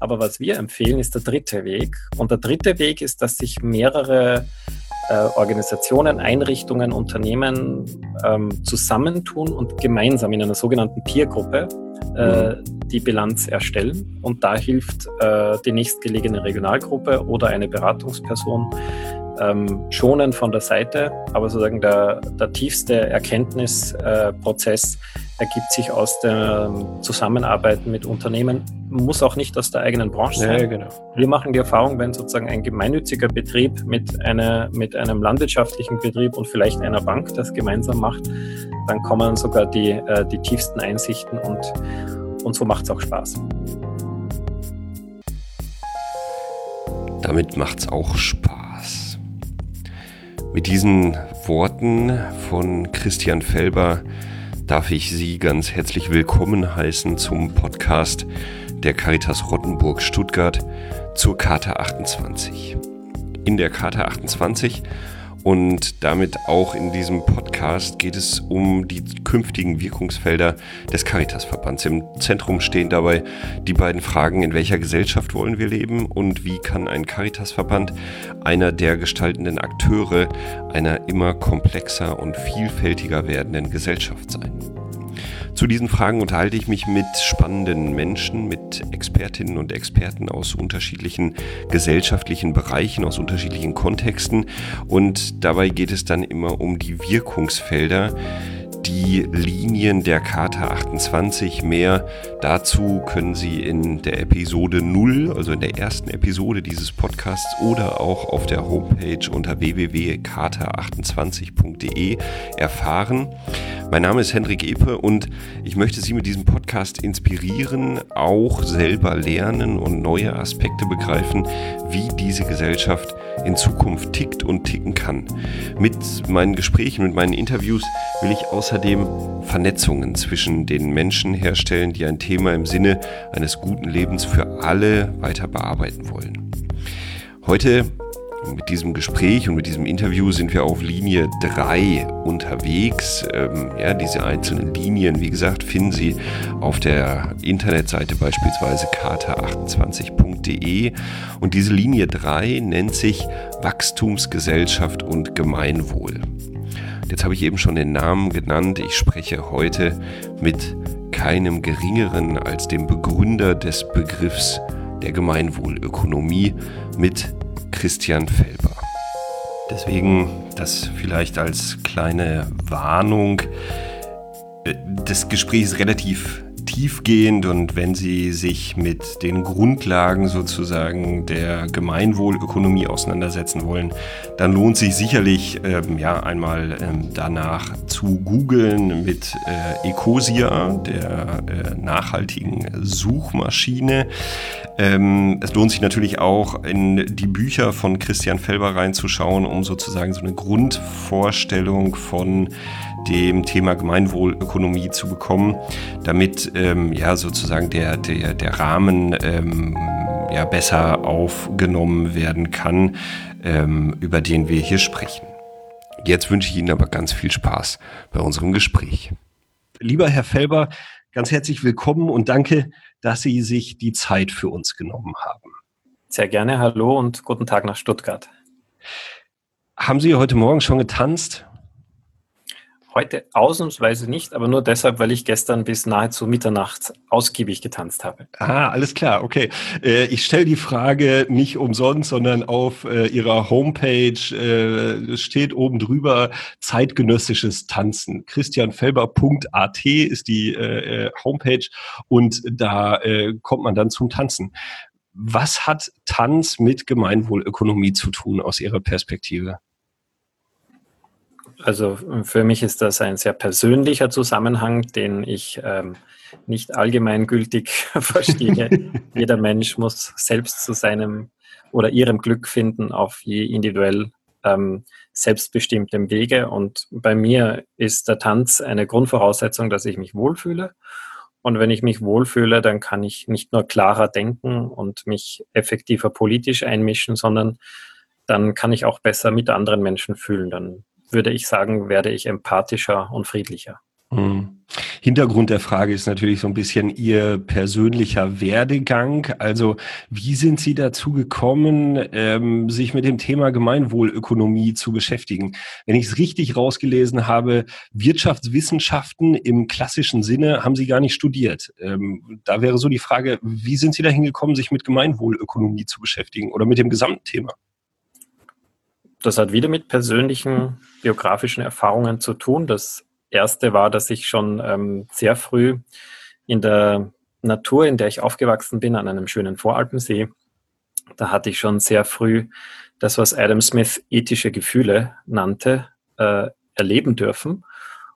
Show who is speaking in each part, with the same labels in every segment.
Speaker 1: Aber was wir empfehlen, ist der dritte Weg. Und der dritte Weg ist, dass sich mehrere äh, Organisationen, Einrichtungen, Unternehmen ähm, zusammentun und gemeinsam in einer sogenannten Peer-Gruppe äh, mhm. die Bilanz erstellen. Und da hilft äh, die nächstgelegene Regionalgruppe oder eine Beratungsperson ähm, schonen von der Seite, aber sozusagen der, der tiefste Erkenntnisprozess äh, ergibt sich aus der Zusammenarbeit mit Unternehmen, muss auch nicht aus der eigenen Branche sein. Ja, genau. Wir machen die Erfahrung, wenn sozusagen ein gemeinnütziger Betrieb mit, einer, mit einem landwirtschaftlichen Betrieb und vielleicht einer Bank das gemeinsam macht, dann kommen sogar die, äh, die tiefsten Einsichten und, und so macht es auch Spaß.
Speaker 2: Damit macht es auch Spaß. Mit diesen Worten von Christian Felber darf ich Sie ganz herzlich willkommen heißen zum Podcast der Caritas Rottenburg Stuttgart zur Charta 28. In der Charta 28 und damit auch in diesem Podcast geht es um die künftigen Wirkungsfelder des Caritasverbands. Im Zentrum stehen dabei die beiden Fragen, in welcher Gesellschaft wollen wir leben und wie kann ein Caritasverband einer der gestaltenden Akteure einer immer komplexer und vielfältiger werdenden Gesellschaft sein. Zu diesen Fragen unterhalte ich mich mit spannenden Menschen, mit Expertinnen und Experten aus unterschiedlichen gesellschaftlichen Bereichen, aus unterschiedlichen Kontexten. Und dabei geht es dann immer um die Wirkungsfelder, die Linien der Charta 28. Mehr dazu können Sie in der Episode 0, also in der ersten Episode dieses Podcasts oder auch auf der Homepage unter www.charta28.de erfahren. Mein Name ist Hendrik Epe und ich möchte Sie mit diesem Podcast inspirieren, auch selber lernen und neue Aspekte begreifen, wie diese Gesellschaft in Zukunft tickt und ticken kann. Mit meinen Gesprächen, mit meinen Interviews will ich außerdem Vernetzungen zwischen den Menschen herstellen, die ein Thema im Sinne eines guten Lebens für alle weiter bearbeiten wollen. Heute mit diesem Gespräch und mit diesem Interview sind wir auf Linie 3 unterwegs. Ähm, ja, diese einzelnen Linien, wie gesagt, finden Sie auf der Internetseite beispielsweise kata28.de. Und diese Linie 3 nennt sich Wachstumsgesellschaft und Gemeinwohl. Jetzt habe ich eben schon den Namen genannt. Ich spreche heute mit keinem geringeren als dem Begründer des Begriffs der Gemeinwohlökonomie, mit Christian Felber. Deswegen das vielleicht als kleine Warnung. Äh, das Gespräch ist relativ tiefgehend und wenn Sie sich mit den Grundlagen sozusagen der Gemeinwohlökonomie auseinandersetzen wollen, dann lohnt sich sicherlich ähm, ja einmal ähm, danach zu googeln mit äh, Ecosia, der äh, nachhaltigen Suchmaschine. Ähm, es lohnt sich natürlich auch in die Bücher von Christian Felber reinzuschauen, um sozusagen so eine Grundvorstellung von dem Thema Gemeinwohlökonomie zu bekommen, damit ähm, ja sozusagen der, der, der Rahmen ähm, ja besser aufgenommen werden kann, ähm, über den wir hier sprechen. Jetzt wünsche ich Ihnen aber ganz viel Spaß bei unserem Gespräch. Lieber Herr Felber, ganz herzlich willkommen und danke, dass Sie sich die Zeit für uns genommen haben.
Speaker 1: Sehr gerne, hallo und guten Tag nach Stuttgart.
Speaker 2: Haben Sie heute Morgen schon getanzt?
Speaker 1: Heute ausnahmsweise nicht, aber nur deshalb, weil ich gestern bis nahezu Mitternacht ausgiebig getanzt habe.
Speaker 2: Ah, alles klar, okay. Äh, ich stelle die Frage nicht umsonst, sondern auf äh, Ihrer Homepage äh, steht oben drüber zeitgenössisches Tanzen. Christianfelber.at ist die äh, Homepage und da kommt man dann zum Tanzen. Was hat Tanz mit Gemeinwohlökonomie zu tun aus Ihrer Perspektive?
Speaker 1: Also für mich ist das ein sehr persönlicher Zusammenhang, den ich ähm, nicht allgemeingültig verstehe. Jeder Mensch muss selbst zu seinem oder ihrem Glück finden auf je individuell ähm, selbstbestimmtem Wege. Und bei mir ist der Tanz eine Grundvoraussetzung, dass ich mich wohlfühle. Und wenn ich mich wohlfühle, dann kann ich nicht nur klarer denken und mich effektiver politisch einmischen, sondern dann kann ich auch besser mit anderen Menschen fühlen. Dann würde ich sagen, werde ich empathischer und friedlicher.
Speaker 2: Hm. Hintergrund der Frage ist natürlich so ein bisschen Ihr persönlicher Werdegang. Also wie sind Sie dazu gekommen, ähm, sich mit dem Thema Gemeinwohlökonomie zu beschäftigen? Wenn ich es richtig rausgelesen habe, Wirtschaftswissenschaften im klassischen Sinne haben Sie gar nicht studiert. Ähm, da wäre so die Frage, wie sind Sie dahin gekommen, sich mit Gemeinwohlökonomie zu beschäftigen oder mit dem gesamten Thema?
Speaker 1: Das hat wieder mit persönlichen biografischen Erfahrungen zu tun. Das erste war, dass ich schon ähm, sehr früh in der Natur, in der ich aufgewachsen bin, an einem schönen Voralpensee, da hatte ich schon sehr früh das, was Adam Smith ethische Gefühle nannte, äh, erleben dürfen.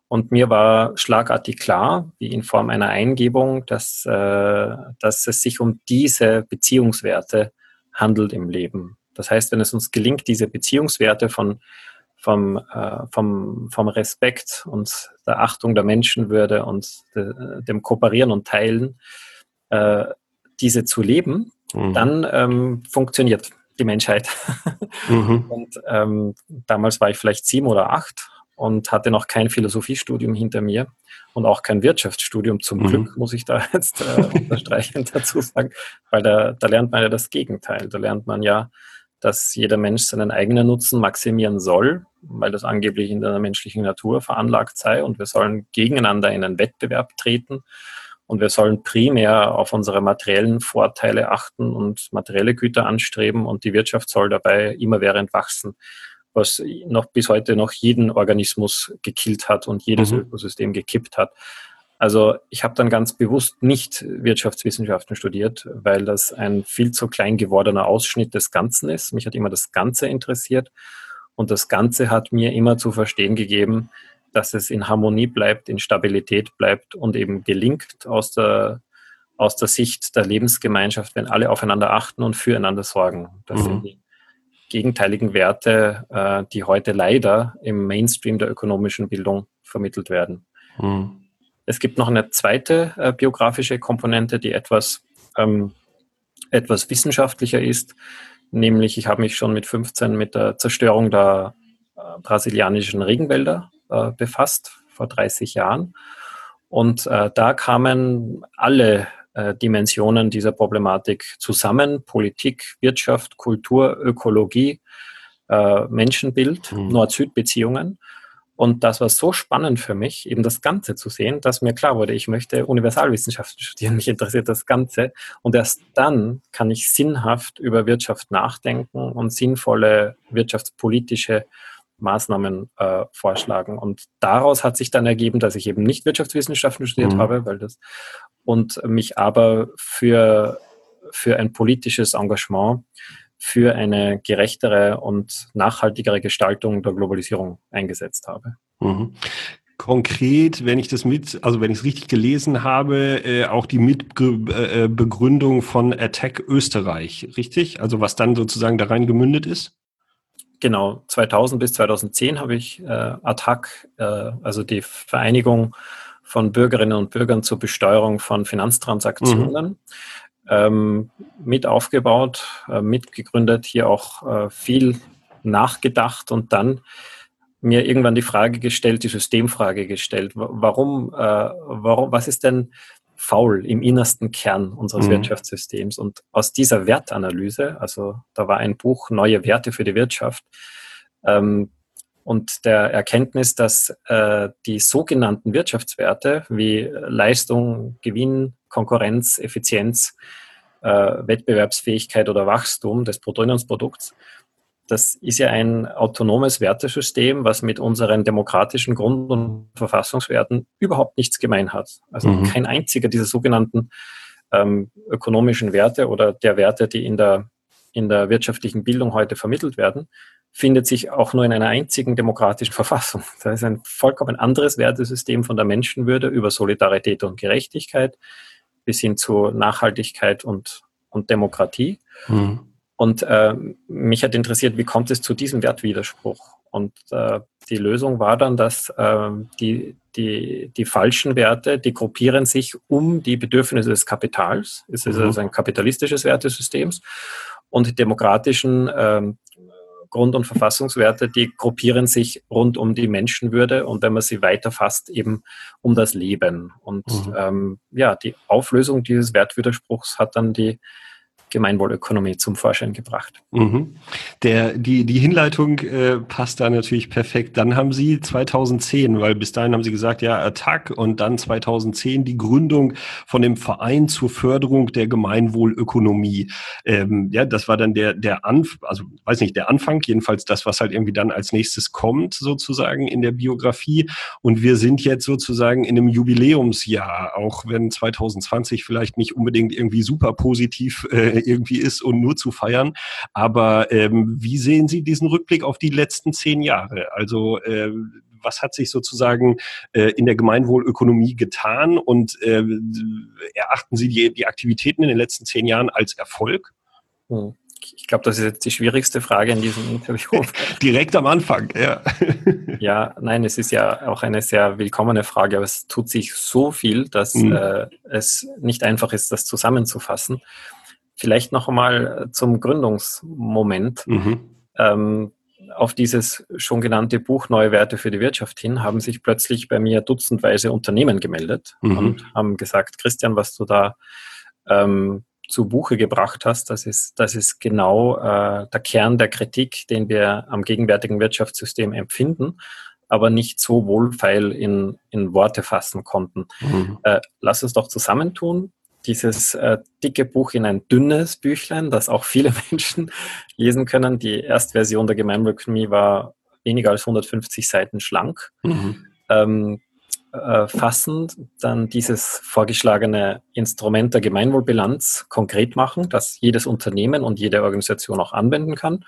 Speaker 1: Und mir war schlagartig klar, wie in Form einer Eingebung, dass, äh, dass es sich um diese Beziehungswerte handelt im Leben. Das heißt, wenn es uns gelingt, diese Beziehungswerte von vom, äh, vom, vom Respekt und der Achtung der Menschenwürde und de, dem Kooperieren und Teilen, äh, diese zu leben, mhm. dann ähm, funktioniert die Menschheit. Mhm. Und ähm, damals war ich vielleicht sieben oder acht und hatte noch kein Philosophiestudium hinter mir und auch kein Wirtschaftsstudium zum mhm. Glück, muss ich da jetzt äh, unterstreichend dazu sagen, weil da, da lernt man ja das Gegenteil. Da lernt man ja, dass jeder Mensch seinen eigenen Nutzen maximieren soll weil das angeblich in der menschlichen Natur veranlagt sei und wir sollen gegeneinander in einen Wettbewerb treten und wir sollen primär auf unsere materiellen Vorteile achten und materielle Güter anstreben und die Wirtschaft soll dabei immerwährend wachsen, was noch bis heute noch jeden Organismus gekillt hat und jedes mhm. Ökosystem gekippt hat. Also ich habe dann ganz bewusst nicht Wirtschaftswissenschaften studiert, weil das ein viel zu klein gewordener Ausschnitt des Ganzen ist. Mich hat immer das Ganze interessiert. Und das Ganze hat mir immer zu verstehen gegeben, dass es in Harmonie bleibt, in Stabilität bleibt und eben gelingt aus der, aus der Sicht der Lebensgemeinschaft, wenn alle aufeinander achten und füreinander sorgen. Das mhm. sind die gegenteiligen Werte, äh, die heute leider im Mainstream der ökonomischen Bildung vermittelt werden. Mhm. Es gibt noch eine zweite äh, biografische Komponente, die etwas, ähm, etwas wissenschaftlicher ist. Nämlich, ich habe mich schon mit 15 mit der Zerstörung der äh, brasilianischen Regenwälder äh, befasst, vor 30 Jahren. Und äh, da kamen alle äh, Dimensionen dieser Problematik zusammen. Politik, Wirtschaft, Kultur, Ökologie, äh, Menschenbild, mhm. Nord-Süd-Beziehungen. Und das war so spannend für mich, eben das Ganze zu sehen, dass mir klar wurde, ich möchte Universalwissenschaften studieren, mich interessiert das Ganze. Und erst dann kann ich sinnhaft über Wirtschaft nachdenken und sinnvolle wirtschaftspolitische Maßnahmen äh, vorschlagen. Und daraus hat sich dann ergeben, dass ich eben nicht Wirtschaftswissenschaften studiert mhm. habe, weil das und mich aber für, für ein politisches Engagement für eine gerechtere und nachhaltigere Gestaltung der Globalisierung eingesetzt habe. Mhm.
Speaker 2: Konkret, wenn ich das mit, also wenn ich es richtig gelesen habe, äh, auch die Mitbegründung äh, von Attack Österreich, richtig? Also was dann sozusagen da rein gemündet ist?
Speaker 1: Genau, 2000 bis 2010 habe ich äh, Attac, äh, also die Vereinigung von Bürgerinnen und Bürgern zur Besteuerung von Finanztransaktionen, mhm ähm, mit aufgebaut, äh, mitgegründet, hier auch äh, viel nachgedacht und dann mir irgendwann die Frage gestellt, die Systemfrage gestellt, warum, äh, warum was ist denn faul im innersten Kern unseres mhm. Wirtschaftssystems? Und aus dieser Wertanalyse, also da war ein Buch Neue Werte für die Wirtschaft, ähm, und der Erkenntnis, dass äh, die sogenannten Wirtschaftswerte wie Leistung, Gewinn, Konkurrenz, Effizienz, äh, Wettbewerbsfähigkeit oder Wachstum des Bruttoinlandsprodukts, das ist ja ein autonomes Wertesystem, was mit unseren demokratischen Grund- und Verfassungswerten überhaupt nichts gemein hat. Also mhm. kein einziger dieser sogenannten ähm, ökonomischen Werte oder der Werte, die in der, in der wirtschaftlichen Bildung heute vermittelt werden, findet sich auch nur in einer einzigen demokratischen Verfassung. Das ist ein vollkommen anderes Wertesystem von der Menschenwürde über Solidarität und Gerechtigkeit bis hin zu Nachhaltigkeit und, und Demokratie. Mhm. Und äh, mich hat interessiert, wie kommt es zu diesem Wertwiderspruch? Und äh, die Lösung war dann, dass äh, die, die, die falschen Werte, die gruppieren sich um die Bedürfnisse des Kapitals. Es ist mhm. also ein kapitalistisches Wertesystem. Und die demokratischen ähm, Grund- und Verfassungswerte, die gruppieren sich rund um die Menschenwürde und wenn man sie weiterfasst, eben um das Leben. Und mhm. ähm, ja, die Auflösung dieses Wertwiderspruchs hat dann die Gemeinwohlökonomie zum Vorschein gebracht.
Speaker 2: Mhm. Der, die, die Hinleitung äh, passt da natürlich perfekt. Dann haben Sie 2010, weil bis dahin haben Sie gesagt, ja, Attack und dann 2010 die Gründung von dem Verein zur Förderung der Gemeinwohlökonomie. Ähm, ja, das war dann der, der Anfang, also weiß nicht, der Anfang, jedenfalls das, was halt irgendwie dann als nächstes kommt, sozusagen in der Biografie. Und wir sind jetzt sozusagen in einem Jubiläumsjahr, auch wenn 2020 vielleicht nicht unbedingt irgendwie super positiv äh, irgendwie ist und nur zu feiern. Aber ähm, wie sehen Sie diesen Rückblick auf die letzten zehn Jahre? Also äh, was hat sich sozusagen äh, in der Gemeinwohlökonomie getan und äh, erachten Sie die, die Aktivitäten in den letzten zehn Jahren als Erfolg?
Speaker 1: Hm. Ich glaube, das ist jetzt die schwierigste Frage in diesem Interview.
Speaker 2: Direkt am Anfang, ja.
Speaker 1: ja, nein, es ist ja auch eine sehr willkommene Frage, aber es tut sich so viel, dass mhm. äh, es nicht einfach ist, das zusammenzufassen. Vielleicht noch einmal äh, zum Gründungsmoment. Mhm. Ähm, auf dieses schon genannte Buch Neue Werte für die Wirtschaft hin haben sich plötzlich bei mir dutzendweise Unternehmen gemeldet mhm. und haben gesagt, Christian, was du da ähm, zu Buche gebracht hast, das ist, das ist genau äh, der Kern der Kritik, den wir am gegenwärtigen Wirtschaftssystem empfinden, aber nicht so wohlfeil in, in Worte fassen konnten. Mhm. Äh, lass uns doch zusammentun, dieses äh, dicke Buch in ein dünnes Büchlein, das auch viele Menschen lesen können. Die Erstversion der Gemeinwohlökonomie war weniger als 150 Seiten schlank. Mhm. Ähm, äh, fassen, dann dieses vorgeschlagene Instrument der Gemeinwohlbilanz konkret machen, das jedes Unternehmen und jede Organisation auch anwenden kann.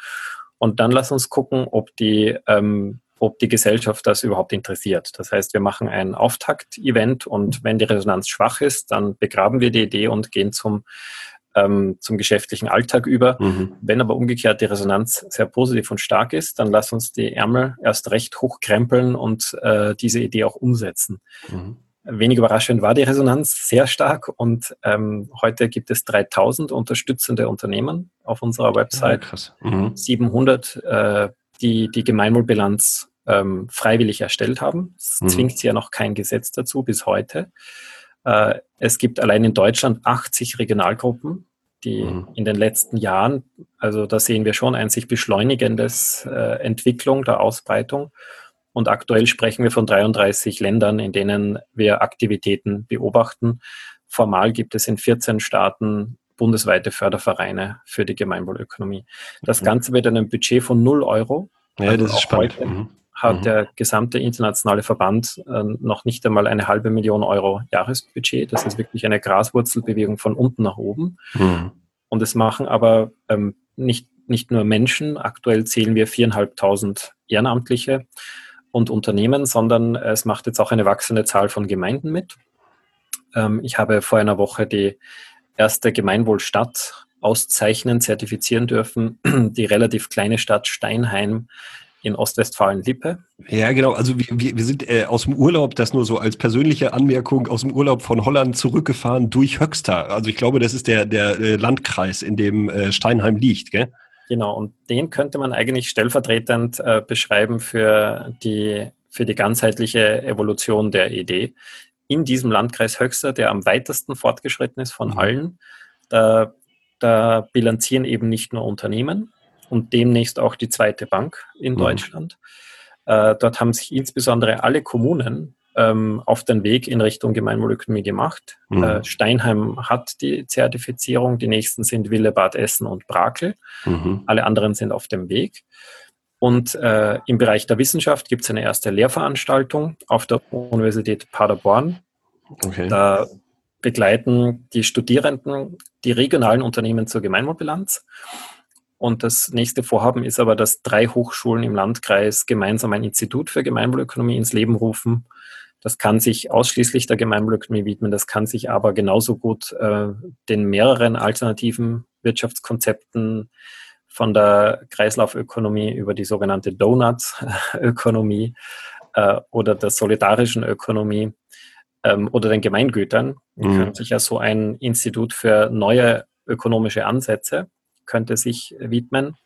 Speaker 1: Und dann lass uns gucken, ob die ähm, ob die Gesellschaft das überhaupt interessiert. Das heißt, wir machen ein Auftakt-Event und wenn die Resonanz schwach ist, dann begraben wir die Idee und gehen zum, ähm, zum geschäftlichen Alltag über. Mhm. Wenn aber umgekehrt die Resonanz sehr positiv und stark ist, dann lass uns die Ärmel erst recht hochkrempeln und äh, diese Idee auch umsetzen. Mhm. Wenig überraschend war die Resonanz sehr stark und ähm, heute gibt es 3000 unterstützende Unternehmen auf unserer Website. Ja, mhm. 700, äh, die die Gemeinwohlbilanz ähm, freiwillig erstellt haben. Es mhm. zwingt sie ja noch kein Gesetz dazu bis heute. Äh, es gibt allein in Deutschland 80 Regionalgruppen, die mhm. in den letzten Jahren, also da sehen wir schon ein sich beschleunigendes äh, Entwicklung der Ausbreitung. Und aktuell sprechen wir von 33 Ländern, in denen wir Aktivitäten beobachten. Formal gibt es in 14 Staaten bundesweite Fördervereine für die Gemeinwohlökonomie. Das mhm. Ganze mit einem Budget von 0 Euro.
Speaker 2: Ja, also das ist spannend. Heute,
Speaker 1: mhm hat mhm. der gesamte internationale Verband äh, noch nicht einmal eine halbe Million Euro Jahresbudget. Das ist wirklich eine Graswurzelbewegung von unten nach oben. Mhm. Und es machen aber ähm, nicht, nicht nur Menschen, aktuell zählen wir viereinhalbtausend Ehrenamtliche und Unternehmen, sondern es macht jetzt auch eine wachsende Zahl von Gemeinden mit. Ähm, ich habe vor einer Woche die erste Gemeinwohlstadt auszeichnen, zertifizieren dürfen. Die relativ kleine Stadt Steinheim in Ostwestfalen-Lippe.
Speaker 2: Ja, genau. Also wir, wir, wir sind äh, aus dem Urlaub, das nur so als persönliche Anmerkung, aus dem Urlaub von Holland zurückgefahren durch Höxter. Also ich glaube, das ist der, der äh, Landkreis, in dem äh, Steinheim liegt, gell?
Speaker 1: Genau, und den könnte man eigentlich stellvertretend äh, beschreiben für die, für die ganzheitliche Evolution der Idee. In diesem Landkreis Höxter, der am weitesten fortgeschritten ist von mhm. allen, da, da bilanzieren eben nicht nur Unternehmen, und demnächst auch die zweite Bank in mhm. Deutschland. Äh, dort haben sich insbesondere alle Kommunen ähm, auf den Weg in Richtung Gemeinwohlökonomie gemacht. Mhm. Äh, Steinheim hat die Zertifizierung, die nächsten sind Wille, Bad Essen und Brakel. Mhm. Alle anderen sind auf dem Weg. Und äh, im Bereich der Wissenschaft gibt es eine erste Lehrveranstaltung auf der Universität Paderborn. Okay. Da begleiten die Studierenden die regionalen Unternehmen zur Gemeinwohlbilanz. Und das nächste Vorhaben ist aber, dass drei Hochschulen im Landkreis gemeinsam ein Institut für Gemeinwohlökonomie ins Leben rufen. Das kann sich ausschließlich der Gemeinwohlökonomie widmen, das kann sich aber genauso gut äh, den mehreren alternativen Wirtschaftskonzepten von der Kreislaufökonomie über die sogenannte Donut-Ökonomie äh, oder der solidarischen Ökonomie ähm, oder den Gemeingütern. Mhm. Kann sich ja so ein Institut für neue ökonomische Ansätze könnte sich widmen.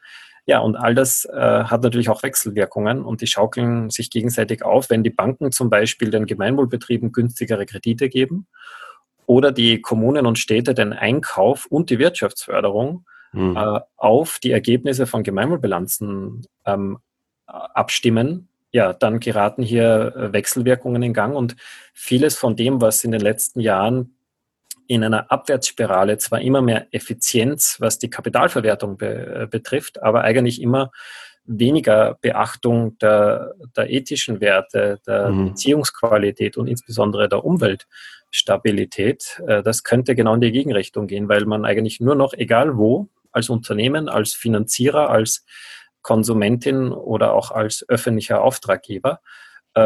Speaker 1: Ja, und all das äh, hat natürlich auch Wechselwirkungen und die schaukeln sich gegenseitig auf, wenn die Banken zum Beispiel den Gemeinwohlbetrieben günstigere Kredite geben oder die Kommunen und Städte den Einkauf und die Wirtschaftsförderung mhm. äh, auf die Ergebnisse von Gemeinwohlbilanzen ähm, abstimmen, ja, dann geraten hier äh, Wechselwirkungen in Gang und vieles von dem, was in den letzten Jahren in einer Abwärtsspirale zwar immer mehr Effizienz, was die Kapitalverwertung be äh, betrifft, aber eigentlich immer weniger Beachtung der, der ethischen Werte, der mhm. Beziehungsqualität und insbesondere der Umweltstabilität, äh, das könnte genau in die Gegenrichtung gehen, weil man eigentlich nur noch, egal wo, als Unternehmen, als Finanzierer, als Konsumentin oder auch als öffentlicher Auftraggeber,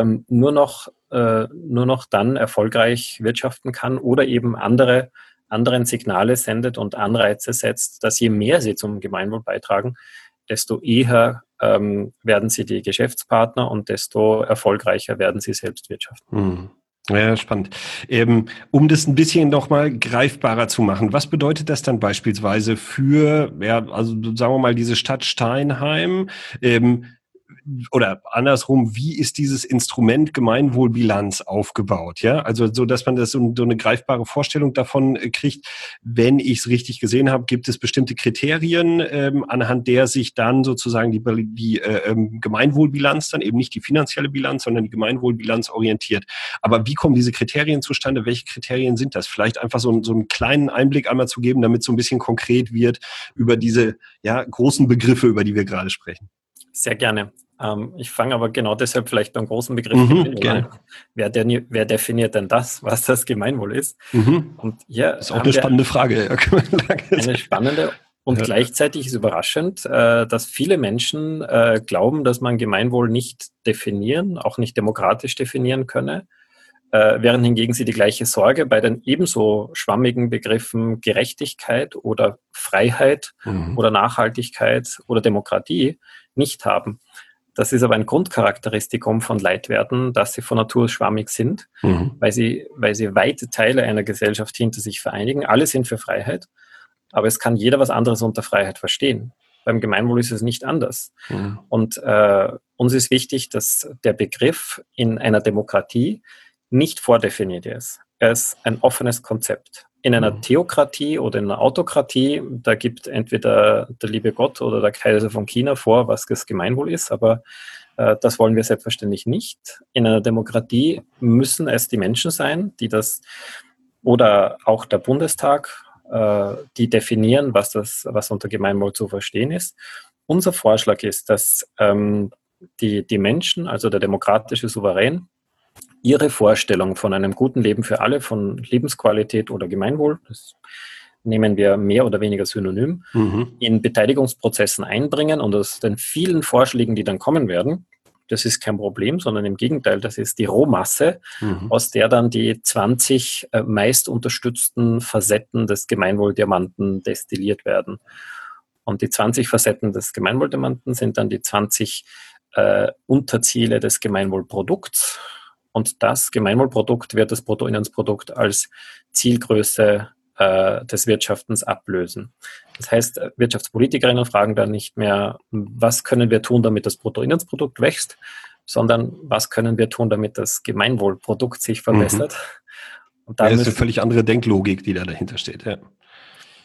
Speaker 1: ähm, nur, noch, äh, nur noch dann erfolgreich wirtschaften kann oder eben andere, anderen Signale sendet und Anreize setzt, dass je mehr sie zum Gemeinwohl beitragen, desto eher ähm, werden sie die Geschäftspartner und desto erfolgreicher werden sie selbst wirtschaften.
Speaker 2: Mhm. Ja, spannend. Ähm, um das ein bisschen nochmal greifbarer zu machen, was bedeutet das dann beispielsweise für, ja, also sagen wir mal, diese Stadt Steinheim? Ähm, oder andersrum, wie ist dieses Instrument Gemeinwohlbilanz aufgebaut? Ja, also so, dass man das so, so eine greifbare Vorstellung davon äh, kriegt. Wenn ich es richtig gesehen habe, gibt es bestimmte Kriterien, ähm, anhand der sich dann sozusagen die, die äh, ähm, Gemeinwohlbilanz, dann eben nicht die finanzielle Bilanz, sondern die Gemeinwohlbilanz orientiert. Aber wie kommen diese Kriterien zustande? Welche Kriterien sind das? Vielleicht einfach so, so einen kleinen Einblick einmal zu geben, damit so ein bisschen konkret wird über diese ja, großen Begriffe, über die wir gerade sprechen.
Speaker 1: Sehr gerne. Ähm, ich fange aber genau deshalb vielleicht beim großen Begriff mhm, an. Wer, der, wer, definiert denn das, was das Gemeinwohl ist?
Speaker 2: Mhm. Und ja, das ist auch eine spannende Frage.
Speaker 1: eine spannende und ja. gleichzeitig ist überraschend, äh, dass viele Menschen äh, glauben, dass man Gemeinwohl nicht definieren, auch nicht demokratisch definieren könne, äh, während hingegen sie die gleiche Sorge bei den ebenso schwammigen Begriffen Gerechtigkeit oder Freiheit mhm. oder Nachhaltigkeit oder Demokratie nicht haben. Das ist aber ein Grundcharakteristikum von Leitwerten, dass sie von Natur schwammig sind, mhm. weil, sie, weil sie weite Teile einer Gesellschaft hinter sich vereinigen. Alle sind für Freiheit, aber es kann jeder was anderes unter Freiheit verstehen. Beim Gemeinwohl ist es nicht anders. Mhm. Und äh, uns ist wichtig, dass der Begriff in einer Demokratie nicht vordefiniert ist. Ist ein offenes Konzept in einer mhm. Theokratie oder in einer Autokratie, da gibt entweder der liebe Gott oder der Kaiser von China vor, was das Gemeinwohl ist, aber äh, das wollen wir selbstverständlich nicht. In einer Demokratie müssen es die Menschen sein, die das oder auch der Bundestag, äh, die definieren, was das, was unter Gemeinwohl zu verstehen ist. Unser Vorschlag ist, dass ähm, die, die Menschen, also der demokratische Souverän, Ihre Vorstellung von einem guten Leben für alle, von Lebensqualität oder Gemeinwohl, das nehmen wir mehr oder weniger synonym, mhm. in Beteiligungsprozessen einbringen und aus den vielen Vorschlägen, die dann kommen werden, das ist kein Problem, sondern im Gegenteil, das ist die Rohmasse, mhm. aus der dann die 20 äh, meist unterstützten Facetten des Gemeinwohldiamanten destilliert werden. Und die 20 Facetten des Gemeinwohldiamanten sind dann die 20 äh, Unterziele des Gemeinwohlprodukts. Und das Gemeinwohlprodukt wird das Bruttoinlandsprodukt als Zielgröße äh, des Wirtschaftens ablösen. Das heißt, Wirtschaftspolitikerinnen fragen dann nicht mehr, was können wir tun, damit das Bruttoinlandsprodukt wächst, sondern was können wir tun, damit das Gemeinwohlprodukt sich verbessert.
Speaker 2: Mhm. Und da ja, das ist eine völlig andere Denklogik, die da dahinter steht. Ja.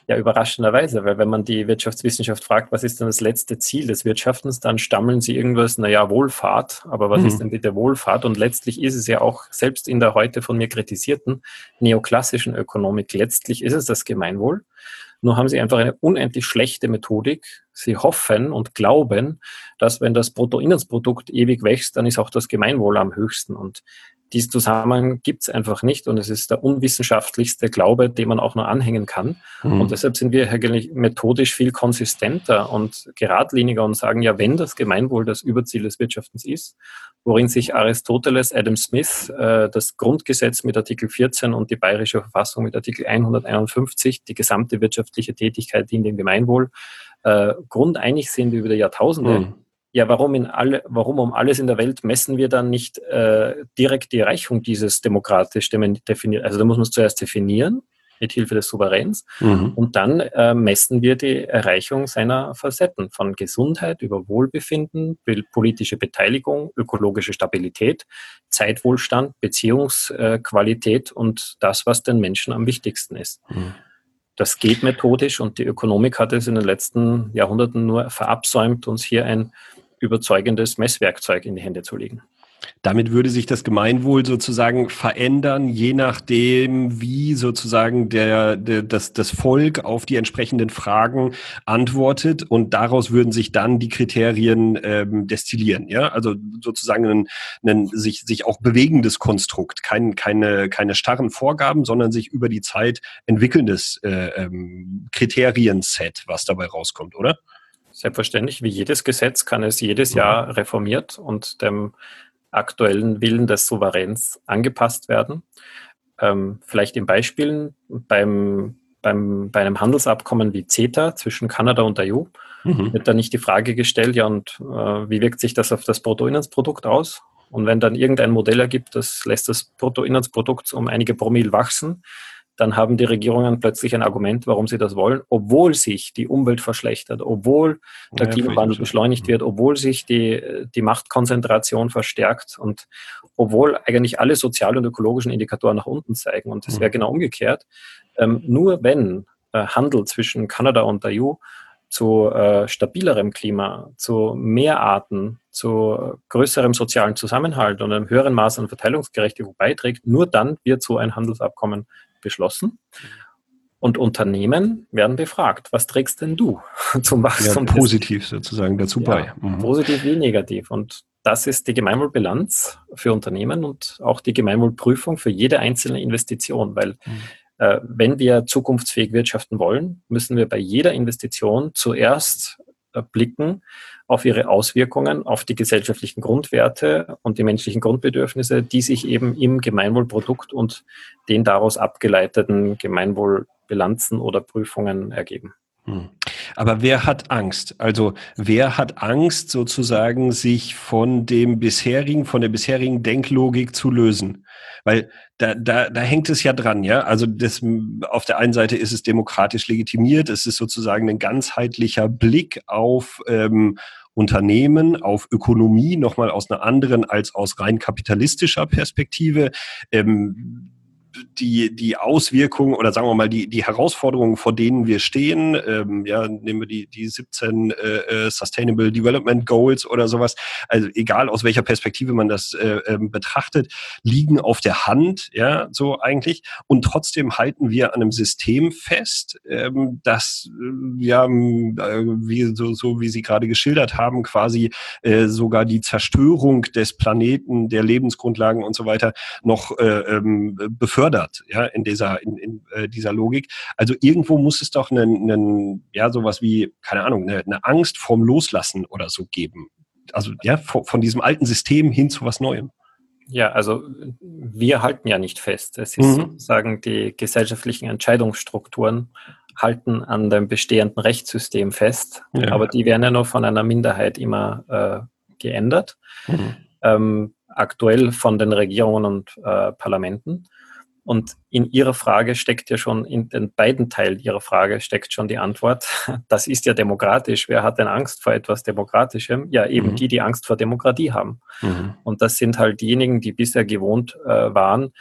Speaker 1: Ja, überraschenderweise, weil wenn man die Wirtschaftswissenschaft fragt, was ist denn das letzte Ziel des Wirtschaftens, dann stammeln sie irgendwas, naja, Wohlfahrt. Aber was mhm. ist denn bitte Wohlfahrt? Und letztlich ist es ja auch, selbst in der heute von mir kritisierten neoklassischen Ökonomik, letztlich ist es das Gemeinwohl. Nur haben sie einfach eine unendlich schlechte Methodik. Sie hoffen und glauben, dass wenn das Bruttoinlandsprodukt ewig wächst, dann ist auch das Gemeinwohl am höchsten. Und diesen Zusammenhang gibt es einfach nicht und es ist der unwissenschaftlichste Glaube, den man auch nur anhängen kann. Mhm. Und deshalb sind wir eigentlich methodisch viel konsistenter und geradliniger und sagen, ja, wenn das Gemeinwohl das Überziel des Wirtschaftens ist, worin sich Aristoteles, Adam Smith, äh, das Grundgesetz mit Artikel 14 und die bayerische Verfassung mit Artikel 151, die gesamte wirtschaftliche Tätigkeit dient dem Gemeinwohl, äh, grundeinig sind über die Jahrtausende. Mhm ja, warum, in alle, warum um alles in der Welt messen wir dann nicht äh, direkt die Erreichung dieses demokratisch definiert? Also da muss man es zuerst definieren mit Hilfe des Souveräns. Mhm. Und dann äh, messen wir die Erreichung seiner Facetten von Gesundheit über Wohlbefinden, politische Beteiligung, ökologische Stabilität, Zeitwohlstand, Beziehungsqualität und das, was den Menschen am wichtigsten ist. Mhm. Das geht methodisch und die Ökonomik hat es in den letzten Jahrhunderten nur verabsäumt, uns hier ein überzeugendes Messwerkzeug in die Hände zu legen.
Speaker 2: Damit würde sich das Gemeinwohl sozusagen verändern, je nachdem, wie sozusagen der, der, das, das Volk auf die entsprechenden Fragen antwortet und daraus würden sich dann die Kriterien ähm, destillieren. Ja, also sozusagen ein, ein sich, sich auch bewegendes Konstrukt, kein, keine, keine starren Vorgaben, sondern sich über die Zeit entwickelndes äh, ähm, Kriterienset, was dabei rauskommt, oder?
Speaker 1: Selbstverständlich, wie jedes Gesetz kann es jedes Jahr reformiert und dem aktuellen Willen des Souveräns angepasst werden. Ähm, vielleicht in Beispielen beim, beim, bei einem Handelsabkommen wie CETA zwischen Kanada und der EU mhm. wird dann nicht die Frage gestellt, ja, und äh, wie wirkt sich das auf das Bruttoinlandsprodukt aus? Und wenn dann irgendein Modell ergibt, das lässt das Bruttoinlandsprodukt um einige Promille wachsen, dann haben die Regierungen plötzlich ein Argument, warum sie das wollen, obwohl sich die Umwelt verschlechtert, obwohl der ja, Klimawandel beschleunigt wird, obwohl sich die, die Machtkonzentration verstärkt und obwohl eigentlich alle sozialen und ökologischen Indikatoren nach unten zeigen. Und es wäre mhm. genau umgekehrt. Ähm, nur wenn äh, Handel zwischen Kanada und der EU zu äh, stabilerem Klima, zu mehr Arten, zu größerem sozialen Zusammenhalt und einem höheren Maß an Verteilungsgerechtigung beiträgt, nur dann wird so ein Handelsabkommen beschlossen. Und Unternehmen werden befragt, was trägst denn du
Speaker 2: zum Wachstum? Ja, positiv sozusagen dazu ja, bei.
Speaker 1: Mhm. Positiv wie negativ. Und das ist die Gemeinwohlbilanz für Unternehmen und auch die Gemeinwohlprüfung für jede einzelne Investition, weil mhm. äh, wenn wir zukunftsfähig wirtschaften wollen, müssen wir bei jeder Investition zuerst äh, blicken auf ihre Auswirkungen auf die gesellschaftlichen Grundwerte und die menschlichen Grundbedürfnisse, die sich eben im Gemeinwohlprodukt und den daraus abgeleiteten Gemeinwohlbilanzen oder Prüfungen ergeben.
Speaker 2: Hm. Aber wer hat Angst? Also wer hat Angst sozusagen, sich von dem bisherigen, von der bisherigen Denklogik zu lösen? Weil da, da, da hängt es ja dran, ja. Also das, auf der einen Seite ist es demokratisch legitimiert, es ist sozusagen ein ganzheitlicher Blick auf ähm, Unternehmen, auf Ökonomie, nochmal aus einer anderen als aus rein kapitalistischer Perspektive. Ähm, die, die Auswirkungen oder sagen wir mal die, die Herausforderungen, vor denen wir stehen, ähm, ja, nehmen wir die, die 17 äh, äh, Sustainable Development Goals oder sowas, also egal aus welcher Perspektive man das äh, äh, betrachtet, liegen auf der Hand, ja, so eigentlich. Und trotzdem halten wir an einem System fest, ähm, das äh, ja, äh, wie, so, so wie Sie gerade geschildert haben, quasi äh, sogar die Zerstörung des Planeten, der Lebensgrundlagen und so weiter noch äh, ähm, befördert fördert, ja, in dieser, in, in äh, dieser Logik. Also irgendwo muss es doch einen, einen ja, sowas wie, keine Ahnung, eine, eine Angst vorm Loslassen oder so geben. Also ja, von, von diesem alten System hin zu was Neuem.
Speaker 1: Ja, also wir halten ja nicht fest. Es ist mhm. sozusagen die gesellschaftlichen Entscheidungsstrukturen halten an dem bestehenden Rechtssystem fest, ja. aber die werden ja nur von einer Minderheit immer äh, geändert. Mhm. Ähm, aktuell von den Regierungen und äh, Parlamenten. Und in Ihrer Frage steckt ja schon, in den beiden Teilen Ihrer Frage steckt schon die Antwort. Das ist ja demokratisch. Wer hat denn Angst vor etwas Demokratischem? Ja, eben mhm. die, die Angst vor Demokratie haben. Mhm. Und das sind halt diejenigen, die bisher gewohnt äh, waren,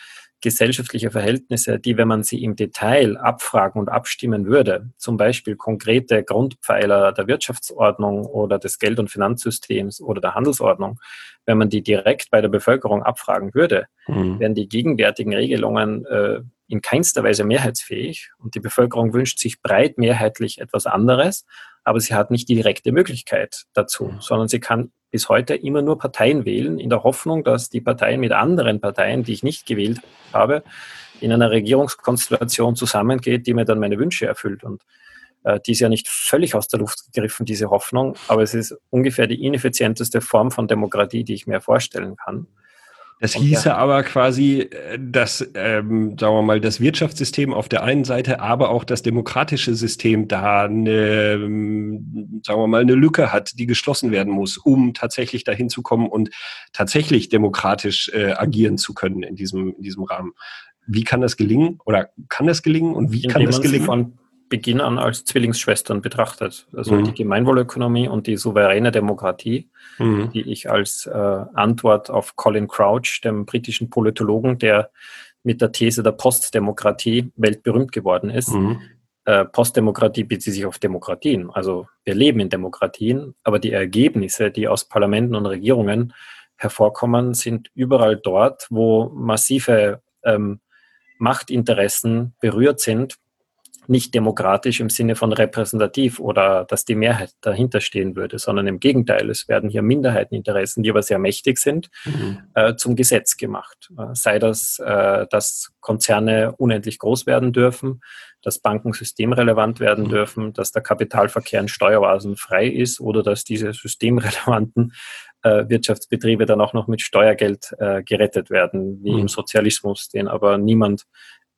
Speaker 1: gesellschaftliche Verhältnisse, die, wenn man sie im Detail abfragen und abstimmen würde, zum Beispiel konkrete Grundpfeiler der Wirtschaftsordnung oder des Geld- und Finanzsystems oder der Handelsordnung, wenn man die direkt bei der Bevölkerung abfragen würde, mhm. wären die gegenwärtigen Regelungen äh, in keinster Weise mehrheitsfähig und die Bevölkerung wünscht sich breit mehrheitlich etwas anderes, aber sie hat nicht die direkte Möglichkeit dazu, mhm. sondern sie kann bis heute immer nur Parteien wählen, in der Hoffnung, dass die Parteien mit anderen Parteien, die ich nicht gewählt habe, in einer Regierungskonstellation zusammengeht, die mir dann meine Wünsche erfüllt. Und äh, die ist ja nicht völlig aus der Luft gegriffen, diese Hoffnung, aber es ist ungefähr die ineffizienteste Form von Demokratie, die ich mir vorstellen kann.
Speaker 2: Das hieße ja. aber quasi, äh, dass, ähm, sagen wir mal, das Wirtschaftssystem auf der einen Seite, aber auch das demokratische System da eine, ähm, sagen wir mal, eine Lücke hat, die geschlossen werden muss, um tatsächlich dahin zu kommen und tatsächlich demokratisch äh, agieren zu können in diesem, in diesem Rahmen. wie kann das gelingen oder kann das gelingen und wie Indem kann das gelingen?
Speaker 1: Beginn an als Zwillingsschwestern betrachtet. Also mhm. die Gemeinwohlökonomie und die souveräne Demokratie, mhm. die ich als äh, Antwort auf Colin Crouch, dem britischen Politologen, der mit der These der Postdemokratie weltberühmt geworden ist. Mhm. Äh, Postdemokratie bezieht sich auf Demokratien. Also wir leben in Demokratien, aber die Ergebnisse, die aus Parlamenten und Regierungen hervorkommen, sind überall dort, wo massive ähm, Machtinteressen berührt sind, nicht demokratisch im Sinne von repräsentativ oder dass die Mehrheit dahinter stehen würde, sondern im Gegenteil, es werden hier Minderheiteninteressen, die aber sehr mächtig sind, mhm. äh, zum Gesetz gemacht. Äh, sei das, äh, dass Konzerne unendlich groß werden dürfen, dass Banken systemrelevant werden mhm. dürfen, dass der Kapitalverkehr in Steueroasen frei ist oder dass diese systemrelevanten äh, Wirtschaftsbetriebe dann auch noch mit Steuergeld äh, gerettet werden, wie mhm. im Sozialismus, den aber niemand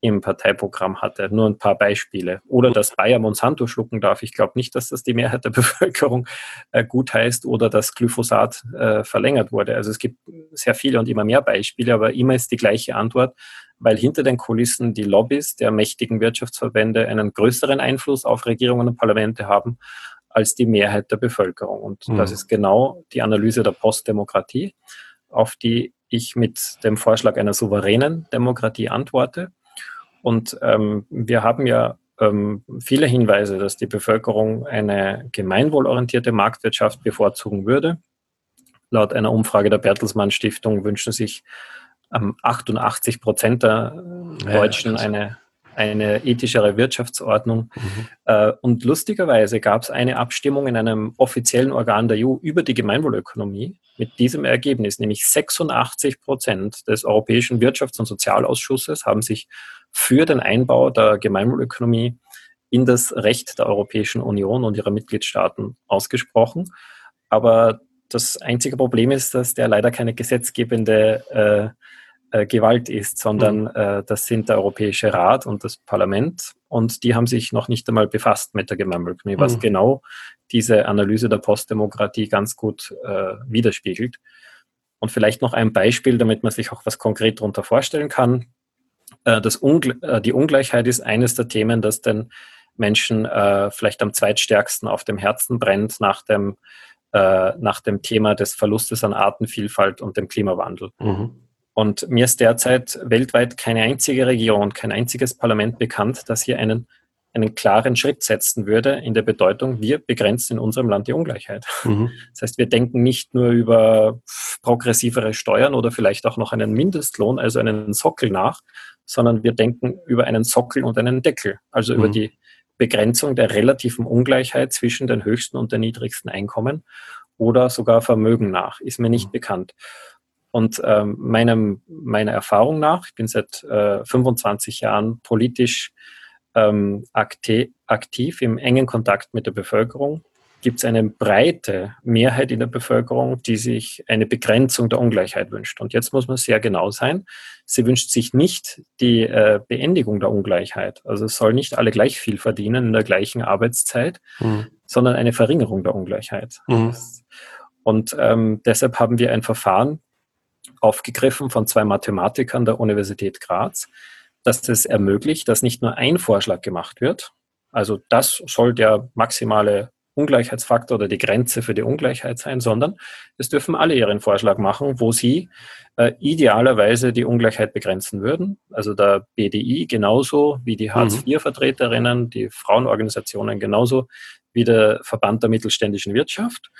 Speaker 1: im Parteiprogramm hatte. Nur ein paar Beispiele. Oder dass Bayer Monsanto schlucken darf. Ich glaube nicht, dass das die Mehrheit der Bevölkerung äh, gut heißt oder dass Glyphosat äh, verlängert wurde. Also es gibt sehr viele und immer mehr Beispiele, aber immer ist die gleiche Antwort, weil hinter den Kulissen die Lobbys der mächtigen Wirtschaftsverbände einen größeren Einfluss auf Regierungen und Parlamente haben als die Mehrheit der Bevölkerung. Und mhm. das ist genau die Analyse der Postdemokratie, auf die ich mit dem Vorschlag einer souveränen Demokratie antworte. Und ähm, wir haben ja ähm, viele Hinweise, dass die Bevölkerung eine gemeinwohlorientierte Marktwirtschaft bevorzugen würde. Laut einer Umfrage der Bertelsmann Stiftung wünschen sich ähm, 88 Prozent der Deutschen ja, eine, eine ethischere Wirtschaftsordnung. Mhm. Äh, und lustigerweise gab es eine Abstimmung in einem offiziellen Organ der EU über die Gemeinwohlökonomie mit diesem Ergebnis, nämlich 86 Prozent des Europäischen Wirtschafts- und Sozialausschusses haben sich für den Einbau der Gemeinwohlökonomie in das Recht der Europäischen Union und ihrer Mitgliedstaaten ausgesprochen. Aber das einzige Problem ist, dass der leider keine gesetzgebende äh, äh, Gewalt ist, sondern mhm. äh, das sind der Europäische Rat und das Parlament und die haben sich noch nicht einmal befasst mit der Gemeinwohlökonomie, was mhm. genau diese Analyse der Postdemokratie ganz gut äh, widerspiegelt. Und vielleicht noch ein Beispiel, damit man sich auch was konkret darunter vorstellen kann. Äh, das Ungl äh, die Ungleichheit ist eines der Themen, das den Menschen äh, vielleicht am zweitstärksten auf dem Herzen brennt nach dem, äh, nach dem Thema des Verlustes an Artenvielfalt und dem Klimawandel. Mhm. Und mir ist derzeit weltweit keine einzige Region, kein einziges Parlament bekannt, das hier einen einen klaren Schritt setzen würde in der Bedeutung, wir begrenzen in unserem Land die Ungleichheit. Mhm. Das heißt, wir denken nicht nur über progressivere Steuern oder vielleicht auch noch einen Mindestlohn, also einen Sockel nach, sondern wir denken über einen Sockel und einen Deckel, also mhm. über die Begrenzung der relativen Ungleichheit zwischen den höchsten und den niedrigsten Einkommen oder sogar Vermögen nach, ist mir nicht mhm. bekannt. Und ähm, meinem, meiner Erfahrung nach, ich bin seit äh, 25 Jahren politisch ähm, aktiv, aktiv im engen Kontakt mit der Bevölkerung, gibt es eine breite Mehrheit in der Bevölkerung, die sich eine Begrenzung der Ungleichheit wünscht. Und jetzt muss man sehr genau sein. Sie wünscht sich nicht die äh, Beendigung der Ungleichheit. Also es soll nicht alle gleich viel verdienen in der gleichen Arbeitszeit, mhm. sondern eine Verringerung der Ungleichheit. Mhm. Und ähm, deshalb haben wir ein Verfahren aufgegriffen von zwei Mathematikern der Universität Graz, dass es ermöglicht, dass nicht nur ein Vorschlag gemacht wird. Also das soll der maximale Ungleichheitsfaktor oder die Grenze für die Ungleichheit sein, sondern es dürfen alle ihren Vorschlag machen, wo sie äh, idealerweise die Ungleichheit begrenzen würden. Also der BDI genauso wie die Hartz-IV-Vertreterinnen, mhm. die Frauenorganisationen genauso wie der Verband der mittelständischen Wirtschaft.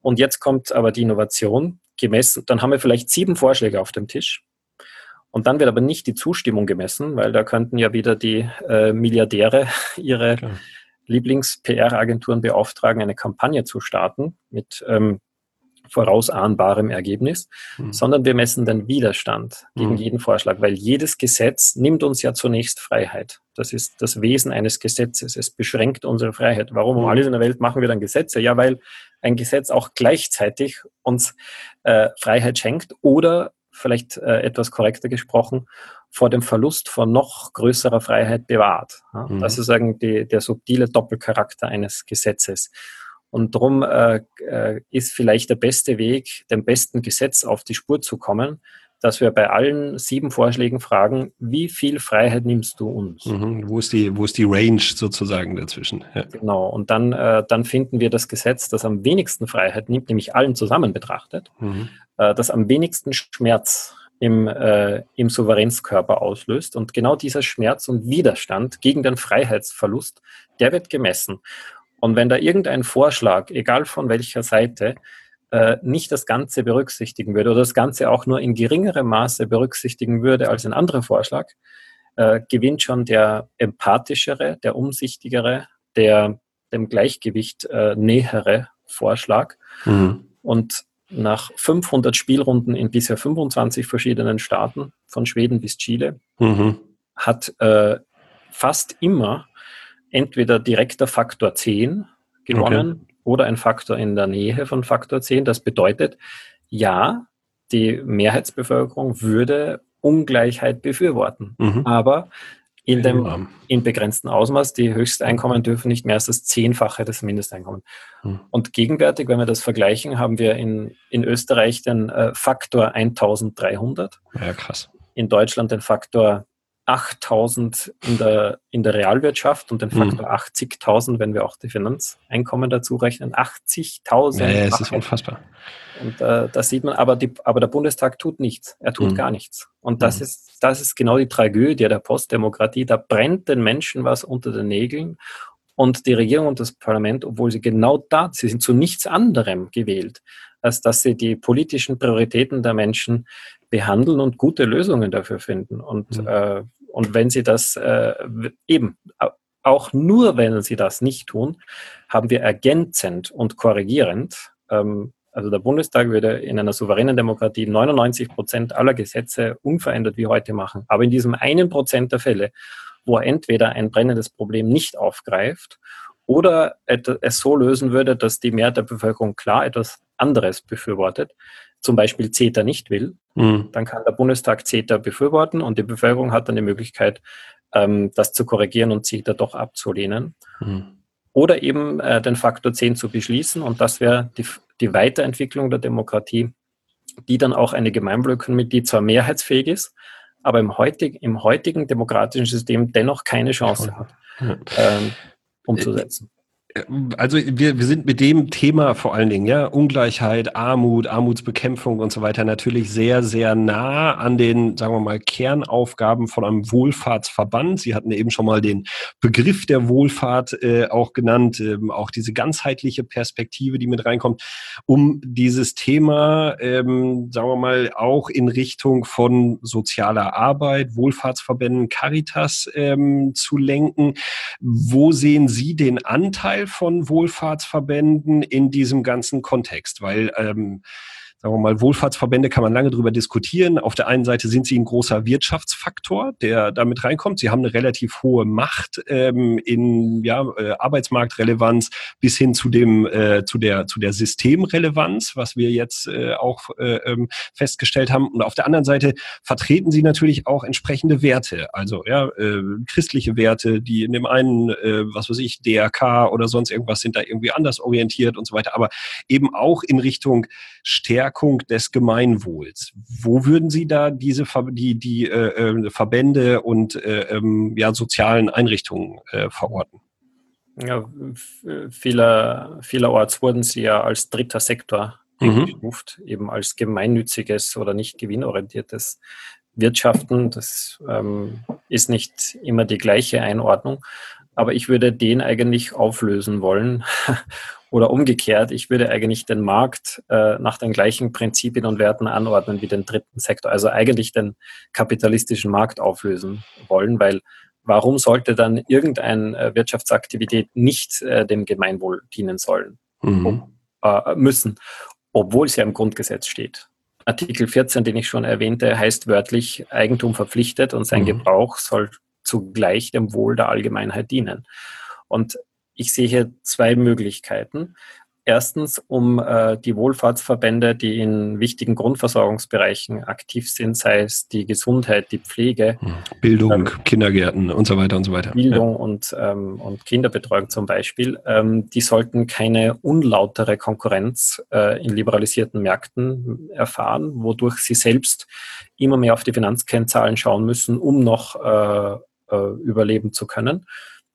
Speaker 1: Und jetzt kommt aber die Innovation gemessen. Dann haben wir vielleicht sieben Vorschläge auf dem Tisch. Und dann wird aber nicht die Zustimmung gemessen, weil da könnten ja wieder die äh, Milliardäre ihre Lieblings-PR-Agenturen beauftragen, eine Kampagne zu starten mit ähm, vorausahnbarem Ergebnis, mhm. sondern wir messen den Widerstand gegen mhm. jeden Vorschlag, weil jedes Gesetz nimmt uns ja zunächst Freiheit. Das ist das Wesen eines Gesetzes. Es beschränkt unsere Freiheit. Warum um mhm. alles in der Welt machen wir dann Gesetze? Ja, weil ein Gesetz auch gleichzeitig uns äh, Freiheit schenkt oder vielleicht äh, etwas korrekter gesprochen, vor dem Verlust von noch größerer Freiheit bewahrt. Ja? Mhm. Das ist sagen die, der subtile Doppelcharakter eines Gesetzes. Und darum äh, äh, ist vielleicht der beste Weg, dem besten Gesetz auf die Spur zu kommen, dass wir bei allen sieben Vorschlägen fragen, wie viel Freiheit nimmst du uns?
Speaker 2: Mhm. Wo, ist die, wo ist die Range sozusagen dazwischen?
Speaker 1: Ja. Genau, und dann, äh, dann finden wir das Gesetz, das am wenigsten Freiheit nimmt, nämlich allen zusammen betrachtet, mhm. äh, das am wenigsten Schmerz im, äh, im Souveränskörper auslöst. Und genau dieser Schmerz und Widerstand gegen den Freiheitsverlust, der wird gemessen. Und wenn da irgendein Vorschlag, egal von welcher Seite, äh, nicht das Ganze berücksichtigen würde oder das Ganze auch nur in geringerem Maße berücksichtigen würde als ein anderer Vorschlag, äh, gewinnt schon der empathischere, der umsichtigere, der dem Gleichgewicht äh, nähere Vorschlag. Mhm. Und nach 500 Spielrunden in bisher 25 verschiedenen Staaten, von Schweden bis Chile, mhm. hat äh, fast immer entweder direkter Faktor 10 gewonnen okay. Oder ein Faktor in der Nähe von Faktor 10. Das bedeutet, ja, die Mehrheitsbevölkerung würde Ungleichheit befürworten. Mhm. Aber in dem in begrenzten Ausmaß. Die Höchsteinkommen dürfen nicht mehr als das Zehnfache des Mindesteinkommens. Hm. Und gegenwärtig, wenn wir das vergleichen, haben wir in, in Österreich den äh, Faktor 1300.
Speaker 2: Ja, krass.
Speaker 1: In Deutschland den Faktor 8000 in der, in der Realwirtschaft und den hm. Faktor hm. 80.000, wenn wir auch die Finanzeinkommen dazu rechnen. 80.000. Ja,
Speaker 2: ja, es ist unfassbar.
Speaker 1: Und äh, da sieht man, aber, die, aber der Bundestag tut nichts. Er tut mhm. gar nichts. Und das, mhm. ist, das ist genau die Tragödie der Postdemokratie. Da brennt den Menschen was unter den Nägeln. Und die Regierung und das Parlament, obwohl sie genau da, sie sind zu nichts anderem gewählt, als dass sie die politischen Prioritäten der Menschen behandeln und gute Lösungen dafür finden. Und, mhm. äh, und wenn sie das äh, eben, auch nur wenn sie das nicht tun, haben wir ergänzend und korrigierend ähm, also der Bundestag würde in einer souveränen Demokratie 99 Prozent aller Gesetze unverändert wie heute machen. Aber in diesem einen Prozent der Fälle, wo er entweder ein brennendes Problem nicht aufgreift oder es so lösen würde, dass die Mehrheit der Bevölkerung klar etwas anderes befürwortet, zum Beispiel CETA nicht will, mhm. dann kann der Bundestag CETA befürworten und die Bevölkerung hat dann die Möglichkeit, ähm, das zu korrigieren und CETA doch abzulehnen. Mhm oder eben äh, den Faktor 10 zu beschließen. Und das wäre die, die Weiterentwicklung der Demokratie, die dann auch eine Gemeinwohlökonomie, die zwar mehrheitsfähig ist, aber im, heutig, im heutigen demokratischen System dennoch keine Chance hat, ähm, umzusetzen
Speaker 2: also wir, wir sind mit dem Thema vor allen Dingen, ja, Ungleichheit, Armut, Armutsbekämpfung und so weiter natürlich sehr, sehr nah an den, sagen wir mal, Kernaufgaben von einem Wohlfahrtsverband. Sie hatten eben schon mal den Begriff der Wohlfahrt äh, auch genannt, ähm, auch diese ganzheitliche Perspektive, die mit reinkommt, um dieses Thema, ähm, sagen wir mal, auch in Richtung von sozialer Arbeit, Wohlfahrtsverbänden, Caritas ähm, zu lenken. Wo sehen Sie den Anteil von Wohlfahrtsverbänden in diesem ganzen Kontext, weil ähm, sagen wir mal, Wohlfahrtsverbände kann man lange drüber diskutieren. Auf der einen Seite sind sie ein großer Wirtschaftsfaktor, der damit reinkommt. Sie haben eine relativ hohe Macht ähm, in ja, äh, Arbeitsmarktrelevanz bis hin zu dem äh, zu der zu der Systemrelevanz, was wir jetzt äh, auch äh, ähm, festgestellt haben. Und auf der anderen Seite vertreten sie natürlich auch entsprechende Werte, also ja äh, christliche Werte, die in dem einen, äh, was weiß ich, DRK oder sonst irgendwas sind da irgendwie anders orientiert und so weiter, aber eben auch in Richtung Stärke Stärkung des Gemeinwohls. Wo würden Sie da diese die, die äh, äh, Verbände und äh, ähm, ja, sozialen Einrichtungen äh, verorten?
Speaker 1: Ja, vieler, vielerorts wurden sie ja als dritter Sektor mhm. eben als gemeinnütziges oder nicht gewinnorientiertes Wirtschaften. Das ähm, ist nicht immer die gleiche Einordnung, aber ich würde den eigentlich auflösen wollen Oder umgekehrt, ich würde eigentlich den Markt äh, nach den gleichen Prinzipien und Werten anordnen wie den dritten Sektor. Also eigentlich den kapitalistischen Markt auflösen wollen, weil warum sollte dann irgendeine äh, Wirtschaftsaktivität nicht äh, dem Gemeinwohl dienen sollen, mhm. äh, müssen, obwohl es ja im Grundgesetz steht. Artikel 14, den ich schon erwähnte, heißt wörtlich Eigentum verpflichtet und sein mhm. Gebrauch soll zugleich dem Wohl der Allgemeinheit dienen. Und ich sehe hier zwei Möglichkeiten. Erstens, um äh, die Wohlfahrtsverbände, die in wichtigen Grundversorgungsbereichen aktiv sind, sei es die Gesundheit, die Pflege,
Speaker 2: hm. Bildung, ähm, Kindergärten und so weiter und so weiter.
Speaker 1: Bildung ja. und, ähm, und Kinderbetreuung zum Beispiel, ähm, die sollten keine unlautere Konkurrenz äh, in liberalisierten Märkten erfahren, wodurch sie selbst immer mehr auf die Finanzkennzahlen schauen müssen, um noch äh, äh überleben zu können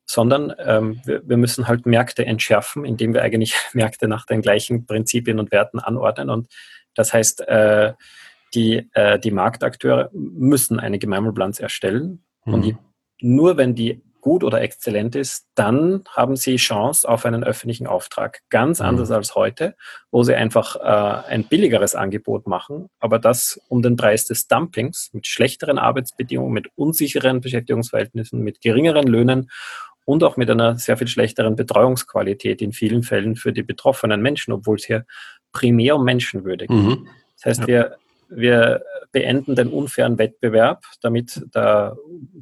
Speaker 1: sondern ähm, wir, wir, müssen halt Märkte entschärfen, indem wir eigentlich Märkte nach den gleichen Prinzipien und Werten anordnen. Und das heißt, äh, die, äh, die Marktakteure müssen eine Gemeinwohlbilanz erstellen. Mhm. Und die, nur wenn die gut oder exzellent ist, dann haben sie Chance auf einen öffentlichen Auftrag. Ganz mhm. anders als heute, wo sie einfach äh, ein billigeres Angebot machen, aber das um den Preis des Dumpings mit schlechteren Arbeitsbedingungen, mit unsicheren Beschäftigungsverhältnissen, mit geringeren Löhnen und auch mit einer sehr viel schlechteren Betreuungsqualität in vielen Fällen für die betroffenen Menschen, obwohl es hier primär um Menschenwürde geht. Mhm. Das heißt, ja. wir, wir beenden den unfairen Wettbewerb, damit der,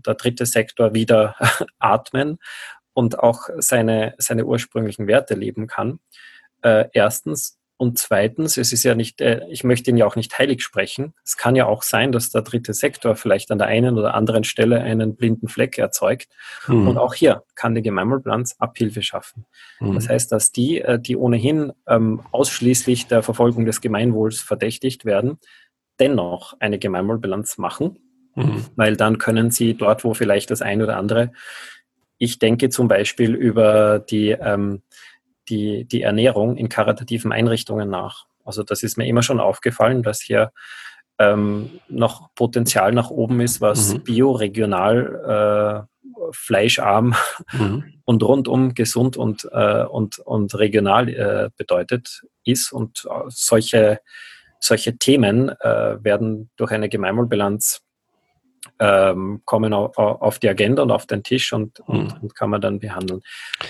Speaker 1: der dritte Sektor wieder atmen und auch seine, seine ursprünglichen Werte leben kann. Äh, erstens. Und zweitens, es ist ja nicht, äh, ich möchte ihn ja auch nicht heilig sprechen. Es kann ja auch sein, dass der dritte Sektor vielleicht an der einen oder anderen Stelle einen blinden Fleck erzeugt. Mhm. Und auch hier kann die Gemeinwohlbilanz Abhilfe schaffen. Mhm. Das heißt, dass die, äh, die ohnehin ähm, ausschließlich der Verfolgung des Gemeinwohls verdächtigt werden, dennoch eine Gemeinwohlbilanz machen, mhm. weil dann können sie dort, wo vielleicht das ein oder andere, ich denke zum Beispiel über die ähm, die, die Ernährung in karitativen Einrichtungen nach. Also das ist mir immer schon aufgefallen, dass hier ähm, noch Potenzial nach oben ist, was mhm. bio, regional, äh, fleischarm mhm. und rundum gesund und, äh, und, und regional äh, bedeutet ist. Und äh, solche, solche Themen äh, werden durch eine Gemeinwohlbilanz ähm, kommen auf, auf, die Agenda und auf den Tisch und, und, mhm. und, kann man dann behandeln.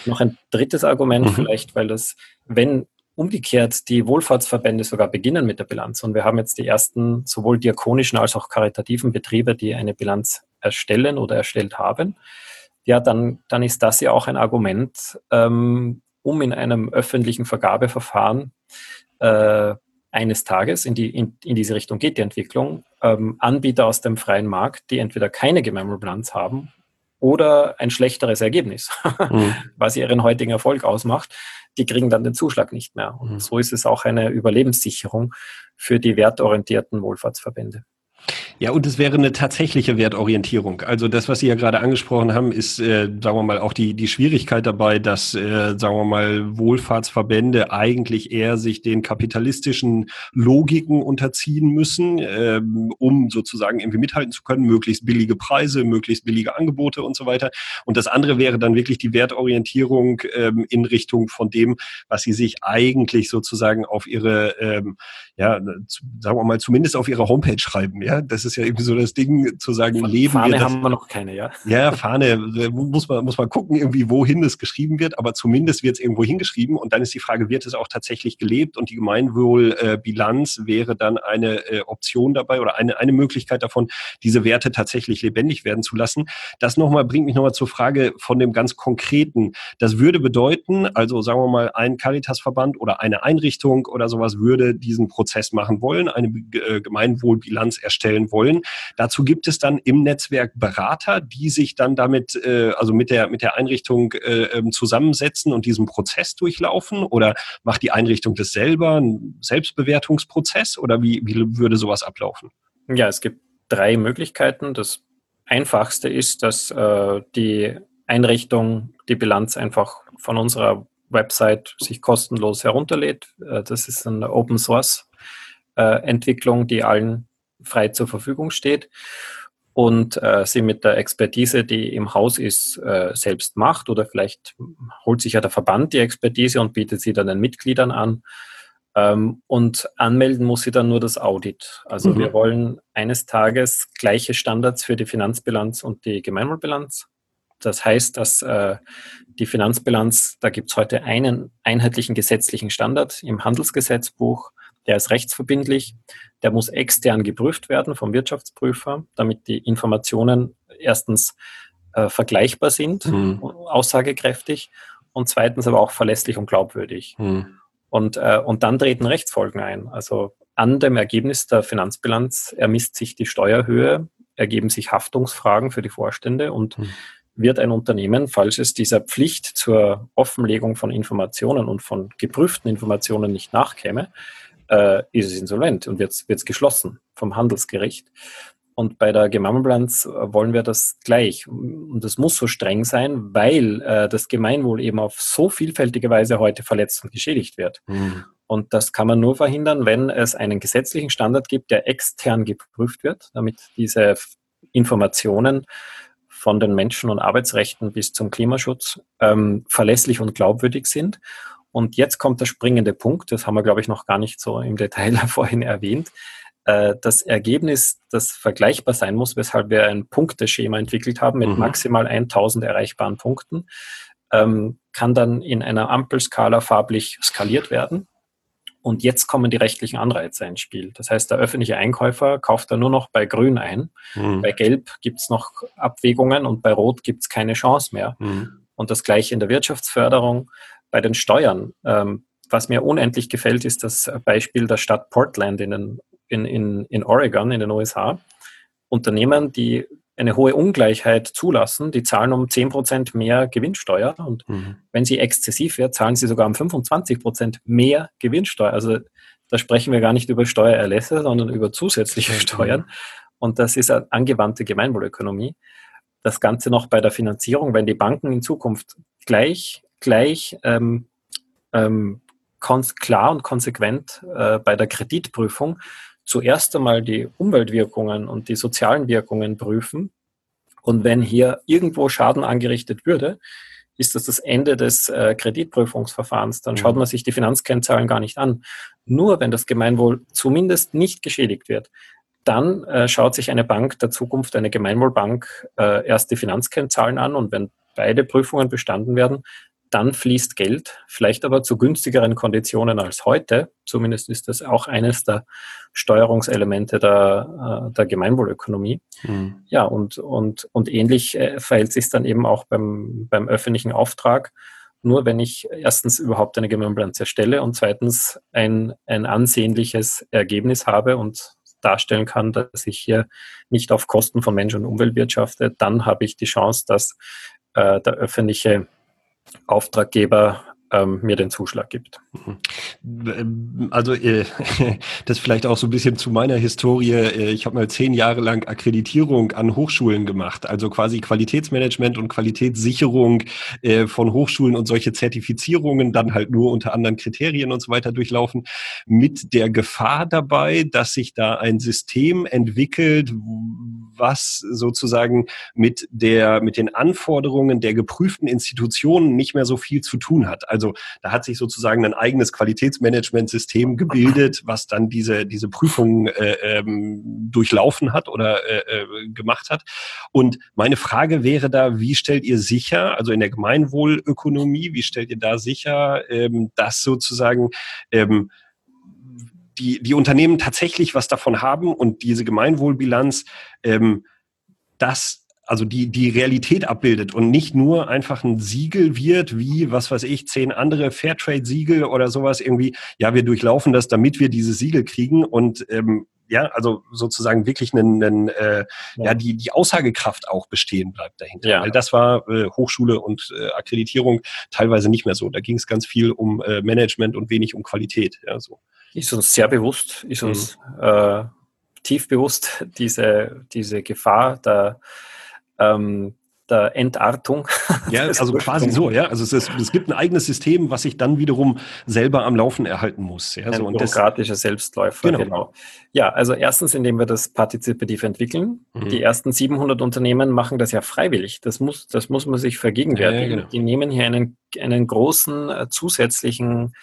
Speaker 1: Noch ein drittes Argument mhm. vielleicht, weil das, wenn umgekehrt die Wohlfahrtsverbände sogar beginnen mit der Bilanz und wir haben jetzt die ersten sowohl diakonischen als auch karitativen Betriebe, die eine Bilanz erstellen oder erstellt haben, ja, dann, dann ist das ja auch ein Argument, ähm, um in einem öffentlichen Vergabeverfahren äh, eines Tages, in, die, in, in diese Richtung geht die Entwicklung, ähm, Anbieter aus dem freien Markt, die entweder keine Gemeinwohlbilanz haben oder ein schlechteres Ergebnis, mhm. was ihren heutigen Erfolg ausmacht, die kriegen dann den Zuschlag nicht mehr. Und mhm. so ist es auch eine Überlebenssicherung für die wertorientierten Wohlfahrtsverbände.
Speaker 2: Ja, und es wäre eine tatsächliche Wertorientierung. Also das, was Sie ja gerade angesprochen haben, ist, äh, sagen wir mal, auch die, die Schwierigkeit dabei, dass, äh, sagen wir mal, Wohlfahrtsverbände eigentlich eher sich den kapitalistischen Logiken unterziehen müssen, äh, um sozusagen irgendwie mithalten zu können, möglichst billige Preise, möglichst billige Angebote und so weiter. Und das andere wäre dann wirklich die Wertorientierung ähm, in Richtung von dem, was sie sich eigentlich sozusagen auf ihre, ähm, ja, sagen wir mal, zumindest auf ihre Homepage schreiben. Ja, das ist ja irgendwie so das Ding, zu sagen, Von leben
Speaker 1: Fahne
Speaker 2: wir.
Speaker 1: Das, haben wir noch keine, ja.
Speaker 2: Ja, Fahne, äh, muss man, muss man gucken, irgendwie, wohin es geschrieben wird, aber zumindest wird es irgendwo hingeschrieben und dann ist die Frage, wird es auch tatsächlich gelebt und die Gemeinwohlbilanz wäre dann eine äh, Option dabei oder eine, eine Möglichkeit davon, diese Werte tatsächlich lebendig werden zu lassen. Das nochmal bringt mich nochmal zur Frage von dem ganz Konkreten. Das würde bedeuten, also sagen wir mal, ein Caritasverband oder eine Einrichtung oder sowas würde diesen Prozess machen wollen, eine äh, Gemeinwohlbilanz erstellen wollen wollen. Dazu gibt es dann im Netzwerk Berater, die sich dann damit, äh, also mit der, mit der Einrichtung äh, ähm, zusammensetzen und diesen Prozess durchlaufen? Oder macht die Einrichtung das selber, einen Selbstbewertungsprozess? Oder wie, wie würde sowas ablaufen?
Speaker 1: Ja, es gibt drei Möglichkeiten. Das einfachste ist, dass äh, die Einrichtung die Bilanz einfach von unserer Website sich kostenlos herunterlädt. Äh, das ist eine Open Source äh, Entwicklung, die allen frei zur Verfügung steht und äh, sie mit der Expertise, die im Haus ist, äh, selbst macht oder vielleicht holt sich ja der Verband die Expertise und bietet sie dann den Mitgliedern an. Ähm, und anmelden muss sie dann nur das Audit. Also mhm. wir wollen eines Tages gleiche Standards für die Finanzbilanz und die Gemeinwohlbilanz. Das heißt, dass äh, die Finanzbilanz, da gibt es heute einen einheitlichen gesetzlichen Standard im Handelsgesetzbuch der ist rechtsverbindlich, der muss extern geprüft werden vom Wirtschaftsprüfer, damit die Informationen erstens äh, vergleichbar sind, mhm. aussagekräftig und zweitens aber auch verlässlich und glaubwürdig. Mhm. Und, äh, und dann treten Rechtsfolgen ein. Also an dem Ergebnis der Finanzbilanz ermisst sich die Steuerhöhe, ergeben sich Haftungsfragen für die Vorstände und mhm. wird ein Unternehmen, falls es dieser Pflicht zur Offenlegung von Informationen und von geprüften Informationen nicht nachkäme, äh, ist es insolvent und wird es geschlossen vom Handelsgericht. Und bei der Gemeinwohlbilanz äh, wollen wir das gleich. Und das muss so streng sein, weil äh, das Gemeinwohl eben auf so vielfältige Weise heute verletzt und geschädigt wird. Mhm. Und das kann man nur verhindern, wenn es einen gesetzlichen Standard gibt, der extern geprüft wird, damit diese Informationen von den Menschen- und Arbeitsrechten bis zum Klimaschutz ähm, verlässlich und glaubwürdig sind. Und jetzt kommt der springende Punkt, das haben wir, glaube ich, noch gar nicht so im Detail vorhin erwähnt. Äh, das Ergebnis, das vergleichbar sein muss, weshalb wir ein Punkteschema entwickelt haben mit mhm. maximal 1000 erreichbaren Punkten, ähm, kann dann in einer Ampelskala farblich skaliert werden. Und jetzt kommen die rechtlichen Anreize ins Spiel. Das heißt, der öffentliche Einkäufer kauft da nur noch bei Grün ein. Mhm. Bei Gelb gibt es noch Abwägungen und bei Rot gibt es keine Chance mehr. Mhm. Und das gleiche in der Wirtschaftsförderung, bei den Steuern. Ähm, was mir unendlich gefällt, ist das Beispiel der Stadt Portland in den in, in, in Oregon, in den USA, Unternehmen, die eine hohe Ungleichheit zulassen, die zahlen um 10% mehr Gewinnsteuer. Und mhm. wenn sie exzessiv wird, zahlen sie sogar um 25% mehr Gewinnsteuer. Also da sprechen wir gar nicht über Steuererlässe, sondern über zusätzliche Steuern. Und das ist eine angewandte Gemeinwohlökonomie. Das Ganze noch bei der Finanzierung, wenn die Banken in Zukunft gleich, gleich ähm, ähm, klar und konsequent äh, bei der Kreditprüfung zuerst einmal die Umweltwirkungen und die sozialen Wirkungen prüfen. Und wenn hier irgendwo Schaden angerichtet würde, ist das das Ende des äh, Kreditprüfungsverfahrens. Dann mhm. schaut man sich die Finanzkennzahlen gar nicht an. Nur wenn das Gemeinwohl zumindest nicht geschädigt wird, dann äh, schaut sich eine Bank der Zukunft, eine Gemeinwohlbank, äh, erst die Finanzkennzahlen an und wenn beide Prüfungen bestanden werden, dann fließt Geld, vielleicht aber zu günstigeren Konditionen als heute. Zumindest ist das auch eines der Steuerungselemente der, äh, der Gemeinwohlökonomie. Mhm. Ja, und, und, und ähnlich äh, verhält sich dann eben auch beim, beim öffentlichen Auftrag. Nur wenn ich erstens überhaupt eine Gemeinbilanz erstelle und zweitens ein, ein ansehnliches Ergebnis habe und darstellen kann, dass ich hier nicht auf Kosten von Mensch und Umwelt wirtschafte, dann habe ich die Chance, dass äh, der öffentliche Auftraggeber ähm, mir den Zuschlag gibt.
Speaker 2: Mhm. Also äh, das vielleicht auch so ein bisschen zu meiner Historie. Äh, ich habe mal zehn Jahre lang Akkreditierung an Hochschulen gemacht, also quasi Qualitätsmanagement und Qualitätssicherung äh, von Hochschulen und solche Zertifizierungen dann halt nur unter anderen Kriterien und so weiter durchlaufen, mit der Gefahr dabei, dass sich da ein System entwickelt, was sozusagen mit der mit den Anforderungen der geprüften Institutionen nicht mehr so viel zu tun hat. Also da hat sich sozusagen ein eigenes Qualitätsmanagementsystem gebildet, was dann diese, diese Prüfungen äh, ähm, durchlaufen hat oder äh, äh, gemacht hat. Und meine Frage wäre da, wie stellt ihr sicher, also in der Gemeinwohlökonomie, wie stellt ihr da sicher, ähm, dass sozusagen ähm, die, die Unternehmen tatsächlich was davon haben und diese Gemeinwohlbilanz ähm, das also die, die Realität abbildet und nicht nur einfach ein Siegel wird, wie, was weiß ich, zehn andere Fairtrade-Siegel oder sowas irgendwie, ja, wir durchlaufen das, damit wir dieses Siegel kriegen und ähm, ja, also sozusagen wirklich einen, einen äh, ja. ja, die, die Aussagekraft auch bestehen bleibt dahinter. Ja. Weil das war äh, Hochschule und äh, Akkreditierung teilweise nicht mehr so. Da ging es ganz viel um äh, Management und wenig um Qualität. Ja, so.
Speaker 1: Ist uns sehr bewusst, ist uns mhm. äh, tief bewusst, diese, diese Gefahr der ähm, der Entartung.
Speaker 2: Ja, also quasi so, ja. Also es, ist, es gibt ein eigenes System, was sich dann wiederum selber am Laufen erhalten muss. Ja,
Speaker 1: ein
Speaker 2: so,
Speaker 1: und bürokratischer Selbstläufer. Genau. genau. Ja, also erstens, indem wir das partizipativ entwickeln. Mhm. Die ersten 700 Unternehmen machen das ja freiwillig. Das muss, das muss man sich vergegenwärtigen. Ja, genau. Die nehmen hier einen, einen großen äh, zusätzlichen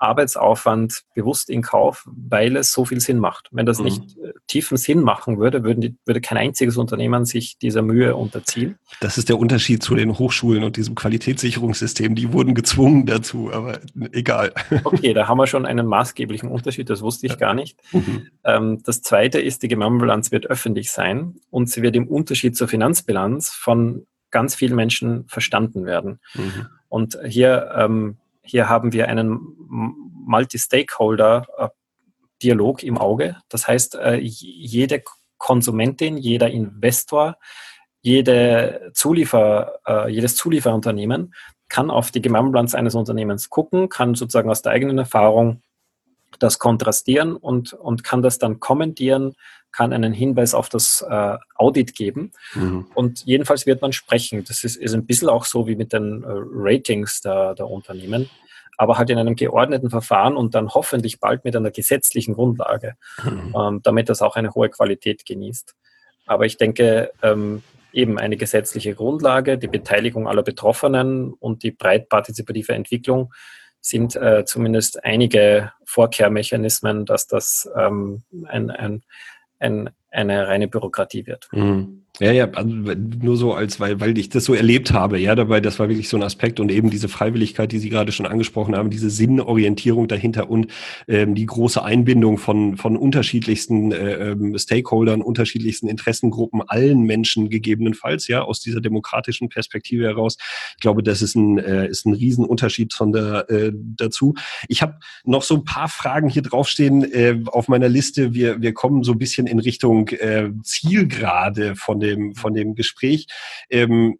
Speaker 1: Arbeitsaufwand bewusst in Kauf, weil es so viel Sinn macht. Wenn das mhm. nicht äh, tiefen Sinn machen würde, würden würde kein einziges Unternehmen sich dieser Mühe unterziehen.
Speaker 2: Das ist der Unterschied zu den Hochschulen und diesem Qualitätssicherungssystem. Die wurden gezwungen dazu, aber egal.
Speaker 1: Okay, da haben wir schon einen maßgeblichen Unterschied, das wusste ich gar nicht. Mhm. Ähm, das zweite ist, die Gemeinbilanz wird öffentlich sein und sie wird im Unterschied zur Finanzbilanz von ganz vielen Menschen verstanden werden. Mhm. Und hier ähm, hier haben wir einen Multi-Stakeholder-Dialog im Auge. Das heißt, äh, jede Konsumentin, jeder Investor, jede Zuliefer, äh, jedes Zulieferunternehmen kann auf die Gemeinbilanz eines Unternehmens gucken, kann sozusagen aus der eigenen Erfahrung das kontrastieren und, und kann das dann kommentieren, kann einen Hinweis auf das äh, Audit geben. Mhm. Und jedenfalls wird man sprechen. Das ist, ist ein bisschen auch so wie mit den äh, Ratings der, der Unternehmen, aber halt in einem geordneten Verfahren und dann hoffentlich bald mit einer gesetzlichen Grundlage, mhm. ähm, damit das auch eine hohe Qualität genießt. Aber ich denke, ähm, eben eine gesetzliche Grundlage, die Beteiligung aller Betroffenen und die breit partizipative Entwicklung sind äh, zumindest einige Vorkehrmechanismen, dass das ähm, ein, ein, ein, eine reine Bürokratie wird.
Speaker 2: Mhm. Ja, ja, also nur so als, weil, weil ich das so erlebt habe, ja, dabei, das war wirklich so ein Aspekt und eben diese Freiwilligkeit, die Sie gerade schon angesprochen haben, diese Sinnorientierung dahinter und ähm, die große Einbindung von, von unterschiedlichsten äh, ähm, Stakeholdern, unterschiedlichsten Interessengruppen, allen Menschen gegebenenfalls, ja, aus dieser demokratischen Perspektive heraus. Ich glaube, das ist ein, äh, ist ein Riesenunterschied von der, äh, dazu. Ich habe noch so ein paar Fragen hier draufstehen äh, auf meiner Liste. Wir, wir kommen so ein bisschen in Richtung äh, Zielgerade von dem dem, von dem Gespräch. Ähm,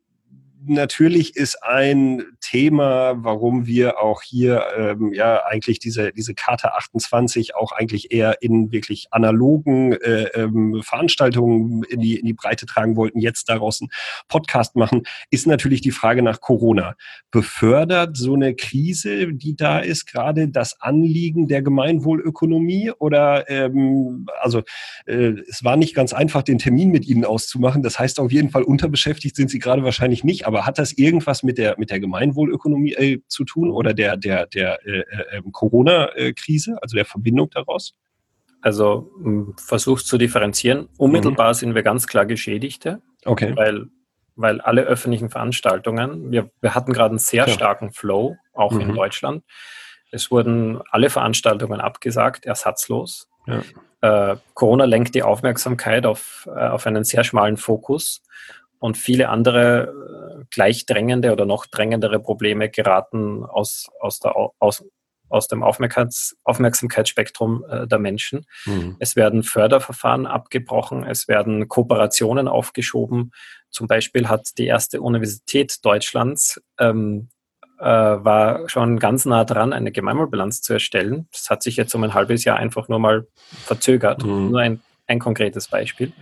Speaker 2: natürlich ist ein Thema, warum wir auch hier ähm, ja eigentlich diese, diese Karte 28 auch eigentlich eher in wirklich analogen äh, ähm, Veranstaltungen in die, in die Breite tragen wollten, jetzt daraus einen Podcast machen, ist natürlich die Frage nach Corona. Befördert so eine Krise, die da ist, gerade das Anliegen der Gemeinwohlökonomie oder ähm, also äh, es war nicht ganz einfach, den Termin mit Ihnen auszumachen. Das heißt auf jeden Fall unterbeschäftigt sind Sie gerade wahrscheinlich nicht, aber hat das irgendwas mit der mit der Gemeinwohlökonomie äh, zu tun oder der der der äh, äh, ähm, Corona-Krise, also der Verbindung daraus?
Speaker 1: Also versucht zu differenzieren. Unmittelbar mhm. sind wir ganz klar Geschädigte,
Speaker 2: okay.
Speaker 1: weil weil alle öffentlichen Veranstaltungen, wir, wir hatten gerade einen sehr ja. starken Flow, auch mhm. in Deutschland. Es wurden alle Veranstaltungen abgesagt, ersatzlos. Ja. Äh, Corona lenkt die Aufmerksamkeit auf, äh, auf einen sehr schmalen Fokus und viele andere äh, gleich drängende oder noch drängendere Probleme geraten aus, aus, der, aus, aus dem Aufmerksamkeits, Aufmerksamkeitsspektrum äh, der Menschen. Mhm. Es werden Förderverfahren abgebrochen, es werden Kooperationen aufgeschoben. Zum Beispiel hat die erste Universität Deutschlands ähm, äh, war schon ganz nah dran, eine Gemeinwohlbilanz zu erstellen. Das hat sich jetzt um ein halbes Jahr einfach nur mal verzögert. Mhm. Nur ein, ein konkretes Beispiel.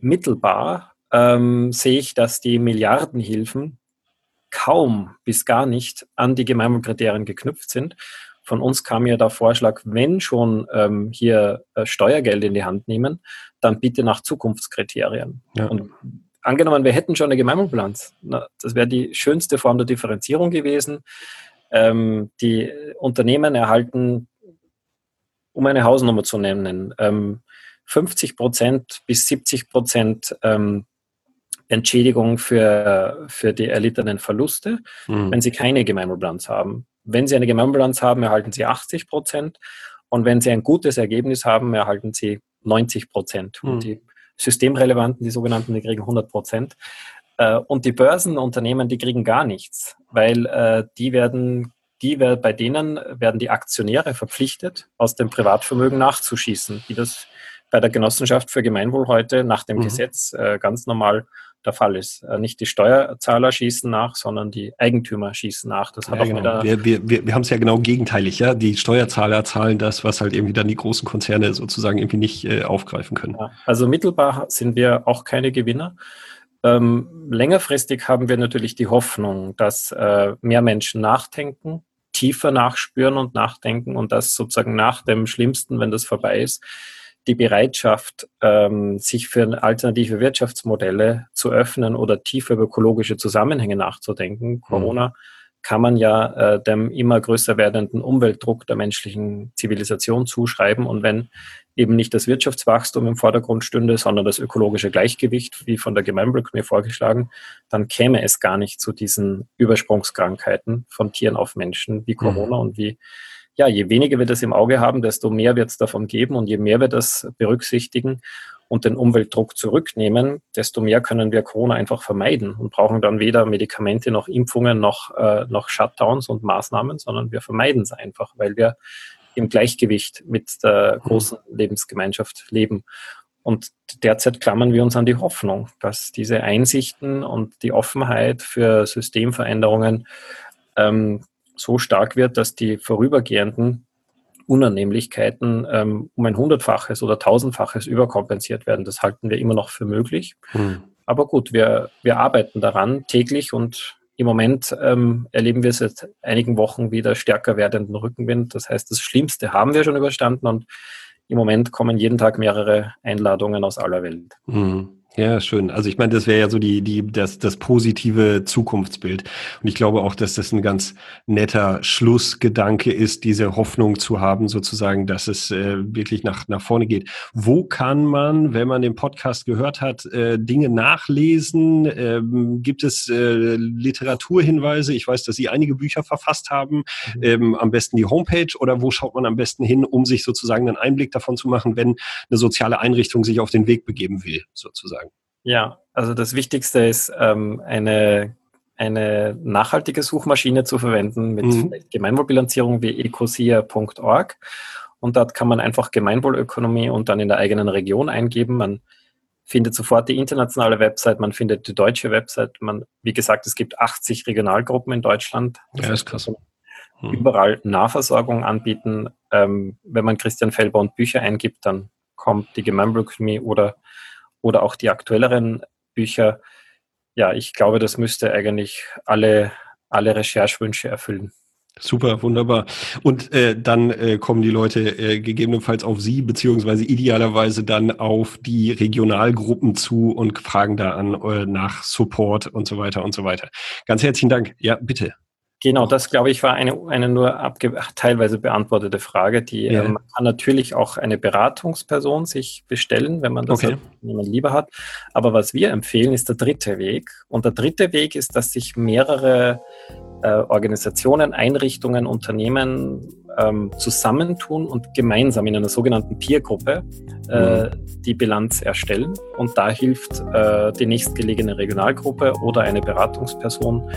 Speaker 1: Mittelbar ähm, sehe ich, dass die Milliardenhilfen kaum bis gar nicht an die Gemeinwohlkriterien geknüpft sind. Von uns kam ja der Vorschlag, wenn schon ähm, hier äh, Steuergeld in die Hand nehmen, dann bitte nach Zukunftskriterien. Ja. Und angenommen, wir hätten schon eine Gemeinwohlbilanz, na, das wäre die schönste Form der Differenzierung gewesen. Ähm, die Unternehmen erhalten, um eine Hausnummer zu nennen, ähm, 50 Prozent bis 70 Prozent ähm, Entschädigung für, für die erlittenen Verluste, mhm. wenn sie keine Gemeinwohlbilanz haben. Wenn sie eine Gemeinwohlbilanz haben, erhalten sie 80 Prozent. Und wenn sie ein gutes Ergebnis haben, erhalten sie 90 Prozent. Mhm. Und die systemrelevanten, die sogenannten, die kriegen 100 Prozent. Äh, und die Börsenunternehmen, die kriegen gar nichts, weil äh, die werden, die bei denen werden die Aktionäre verpflichtet, aus dem Privatvermögen nachzuschießen, wie das bei der Genossenschaft für Gemeinwohl heute nach dem mhm. Gesetz äh, ganz normal der Fall ist. Äh, nicht die Steuerzahler schießen nach, sondern die Eigentümer schießen nach.
Speaker 2: Das hat ja, auch genau. wir, wir, wir, wir haben es ja genau gegenteilig, ja. Die Steuerzahler zahlen das, was halt irgendwie dann die großen Konzerne sozusagen irgendwie nicht äh, aufgreifen können. Ja,
Speaker 1: also mittelbar sind wir auch keine Gewinner. Ähm, längerfristig haben wir natürlich die Hoffnung, dass äh, mehr Menschen nachdenken, tiefer nachspüren und nachdenken und das sozusagen nach dem Schlimmsten, wenn das vorbei ist, die Bereitschaft, ähm, sich für alternative Wirtschaftsmodelle zu öffnen oder tiefer über ökologische Zusammenhänge nachzudenken. Mhm. Corona kann man ja äh, dem immer größer werdenden Umweltdruck der menschlichen Zivilisation zuschreiben. Und wenn eben nicht das Wirtschaftswachstum im Vordergrund stünde, sondern das ökologische Gleichgewicht, wie von der Gemeinwohlökonomie vorgeschlagen, dann käme es gar nicht zu diesen Übersprungskrankheiten von Tieren auf Menschen wie Corona mhm. und wie ja, je weniger wir das im Auge haben, desto mehr wird es davon geben und je mehr wir das berücksichtigen, und den Umweltdruck zurücknehmen, desto mehr können wir Corona einfach vermeiden und brauchen dann weder Medikamente noch Impfungen noch, äh, noch Shutdowns und Maßnahmen, sondern wir vermeiden es einfach, weil wir im Gleichgewicht mit der großen Lebensgemeinschaft leben. Und derzeit klammern wir uns an die Hoffnung, dass diese Einsichten und die Offenheit für Systemveränderungen ähm, so stark wird, dass die vorübergehenden Unannehmlichkeiten ähm, um ein hundertfaches oder tausendfaches überkompensiert werden. Das halten wir immer noch für möglich. Hm. Aber gut, wir, wir arbeiten daran täglich und im Moment ähm, erleben wir seit einigen Wochen wieder stärker werdenden Rückenwind. Das heißt, das Schlimmste haben wir schon überstanden und im Moment kommen jeden Tag mehrere Einladungen aus aller Welt.
Speaker 2: Hm. Ja, schön. Also ich meine, das wäre ja so die, die, das, das positive Zukunftsbild. Und ich glaube auch, dass das ein ganz netter Schlussgedanke ist, diese Hoffnung zu haben, sozusagen, dass es äh, wirklich nach, nach vorne geht. Wo kann man, wenn man den Podcast gehört hat, äh, Dinge nachlesen? Ähm, gibt es äh, Literaturhinweise? Ich weiß, dass Sie einige Bücher verfasst haben. Mhm. Ähm, am besten die Homepage oder wo schaut man am besten hin, um sich sozusagen einen Einblick davon zu machen, wenn eine soziale Einrichtung sich auf den Weg begeben will, sozusagen?
Speaker 1: Ja, also das Wichtigste ist, ähm, eine, eine nachhaltige Suchmaschine zu verwenden mit mhm. Gemeinwohlbilanzierung wie ecosia.org. Und dort kann man einfach Gemeinwohlökonomie und dann in der eigenen Region eingeben. Man findet sofort die internationale Website, man findet die deutsche Website. Man, wie gesagt, es gibt 80 Regionalgruppen in Deutschland.
Speaker 2: Das ja, ist krass.
Speaker 1: Mhm. Überall Nahversorgung anbieten. Ähm, wenn man Christian Felber und Bücher eingibt, dann kommt die Gemeinwohlökonomie oder oder auch die aktuelleren Bücher. Ja, ich glaube, das müsste eigentlich alle, alle Recherchewünsche erfüllen.
Speaker 2: Super, wunderbar. Und äh, dann äh, kommen die Leute äh, gegebenenfalls auf Sie, beziehungsweise idealerweise dann auf die Regionalgruppen zu und fragen da an äh, nach Support und so weiter und so weiter. Ganz herzlichen Dank. Ja, bitte.
Speaker 1: Genau, das glaube ich war eine, eine nur teilweise beantwortete Frage. Die ja. ähm, man kann natürlich auch eine Beratungsperson sich bestellen, wenn man das okay. jemand lieber hat. Aber was wir empfehlen, ist der dritte Weg. Und der dritte Weg ist, dass sich mehrere äh, Organisationen, Einrichtungen, Unternehmen ähm, zusammentun und gemeinsam in einer sogenannten Peer-Gruppe äh, mhm. die Bilanz erstellen. Und da hilft äh, die nächstgelegene Regionalgruppe oder eine Beratungsperson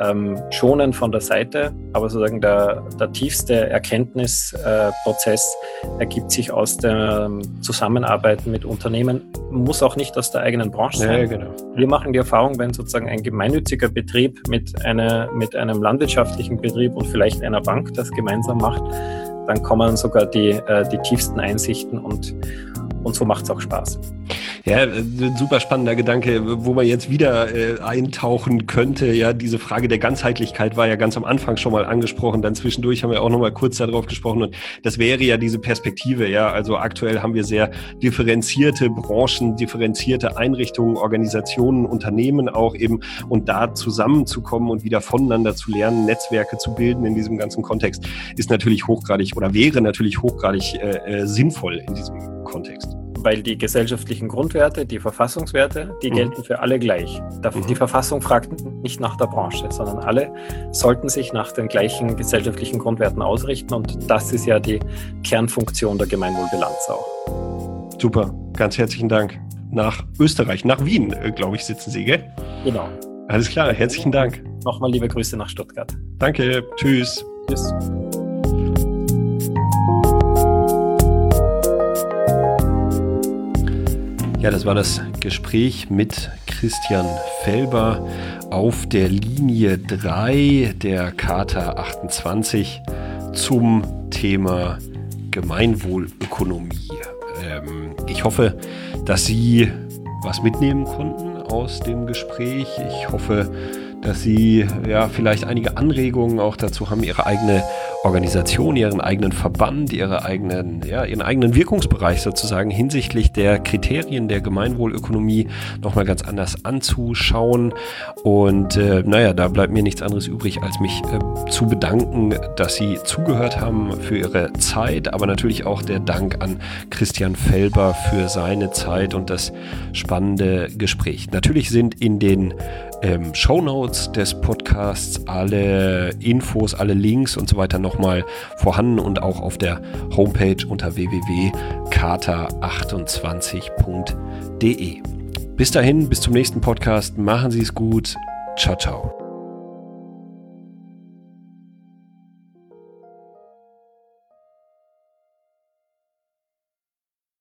Speaker 1: ähm, schonen von der Seite, aber sozusagen der, der tiefste Erkenntnisprozess äh, ergibt sich aus dem Zusammenarbeiten mit Unternehmen, muss auch nicht aus der eigenen Branche sein. Ja, genau. Wir machen die Erfahrung, wenn sozusagen ein gemeinnütziger Betrieb mit, einer, mit einem landwirtschaftlichen Betrieb und vielleicht einer Bank das gemeinsam macht, dann kommen sogar die, äh, die tiefsten Einsichten und, und so macht es auch Spaß.
Speaker 2: Ja, äh, super spannender Gedanke, wo man jetzt wieder äh, eintauchen könnte. Ja, diese Frage der Ganzheitlichkeit war ja ganz am Anfang schon mal angesprochen. Dann zwischendurch haben wir auch noch mal kurz darauf gesprochen. Und das wäre ja diese Perspektive. Ja, also aktuell haben wir sehr differenzierte Branchen, differenzierte Einrichtungen, Organisationen, Unternehmen auch eben. Und da zusammenzukommen und wieder voneinander zu lernen, Netzwerke zu bilden in diesem ganzen Kontext, ist natürlich hochgradig oder wäre natürlich hochgradig äh, äh sinnvoll in diesem Kontext
Speaker 1: weil die gesellschaftlichen Grundwerte, die Verfassungswerte, die mhm. gelten für alle gleich. Die mhm. Verfassung fragt nicht nach der Branche, sondern alle sollten sich nach den gleichen gesellschaftlichen Grundwerten ausrichten und das ist ja die Kernfunktion der Gemeinwohlbilanz auch.
Speaker 2: Super, ganz herzlichen Dank. Nach Österreich, nach Wien, äh, glaube ich, sitzen Sie, gell?
Speaker 1: Genau.
Speaker 2: Alles klar, herzlichen Dank.
Speaker 1: Nochmal liebe Grüße nach Stuttgart.
Speaker 2: Danke, tschüss. Tschüss. Ja, das war das Gespräch mit Christian Felber auf der Linie 3 der Charta 28 zum Thema Gemeinwohlökonomie. Ähm, ich hoffe, dass Sie was mitnehmen konnten aus dem Gespräch. Ich hoffe, dass Sie ja vielleicht einige Anregungen auch dazu haben, Ihre eigene Organisation, ihren eigenen Verband, ihre eigenen, ja, ihren eigenen Wirkungsbereich sozusagen hinsichtlich der Kriterien der Gemeinwohlökonomie nochmal ganz anders anzuschauen. Und äh, naja, da bleibt mir nichts anderes übrig, als mich äh, zu bedanken, dass Sie zugehört haben für Ihre Zeit, aber natürlich auch der Dank an Christian Felber für seine Zeit und das spannende Gespräch. Natürlich sind in den ähm, Show Notes des Podcasts alle Infos, alle Links und so weiter noch nochmal vorhanden und auch auf der Homepage unter www.kata28.de. Bis dahin, bis zum nächsten Podcast. Machen Sie es gut. Ciao, ciao.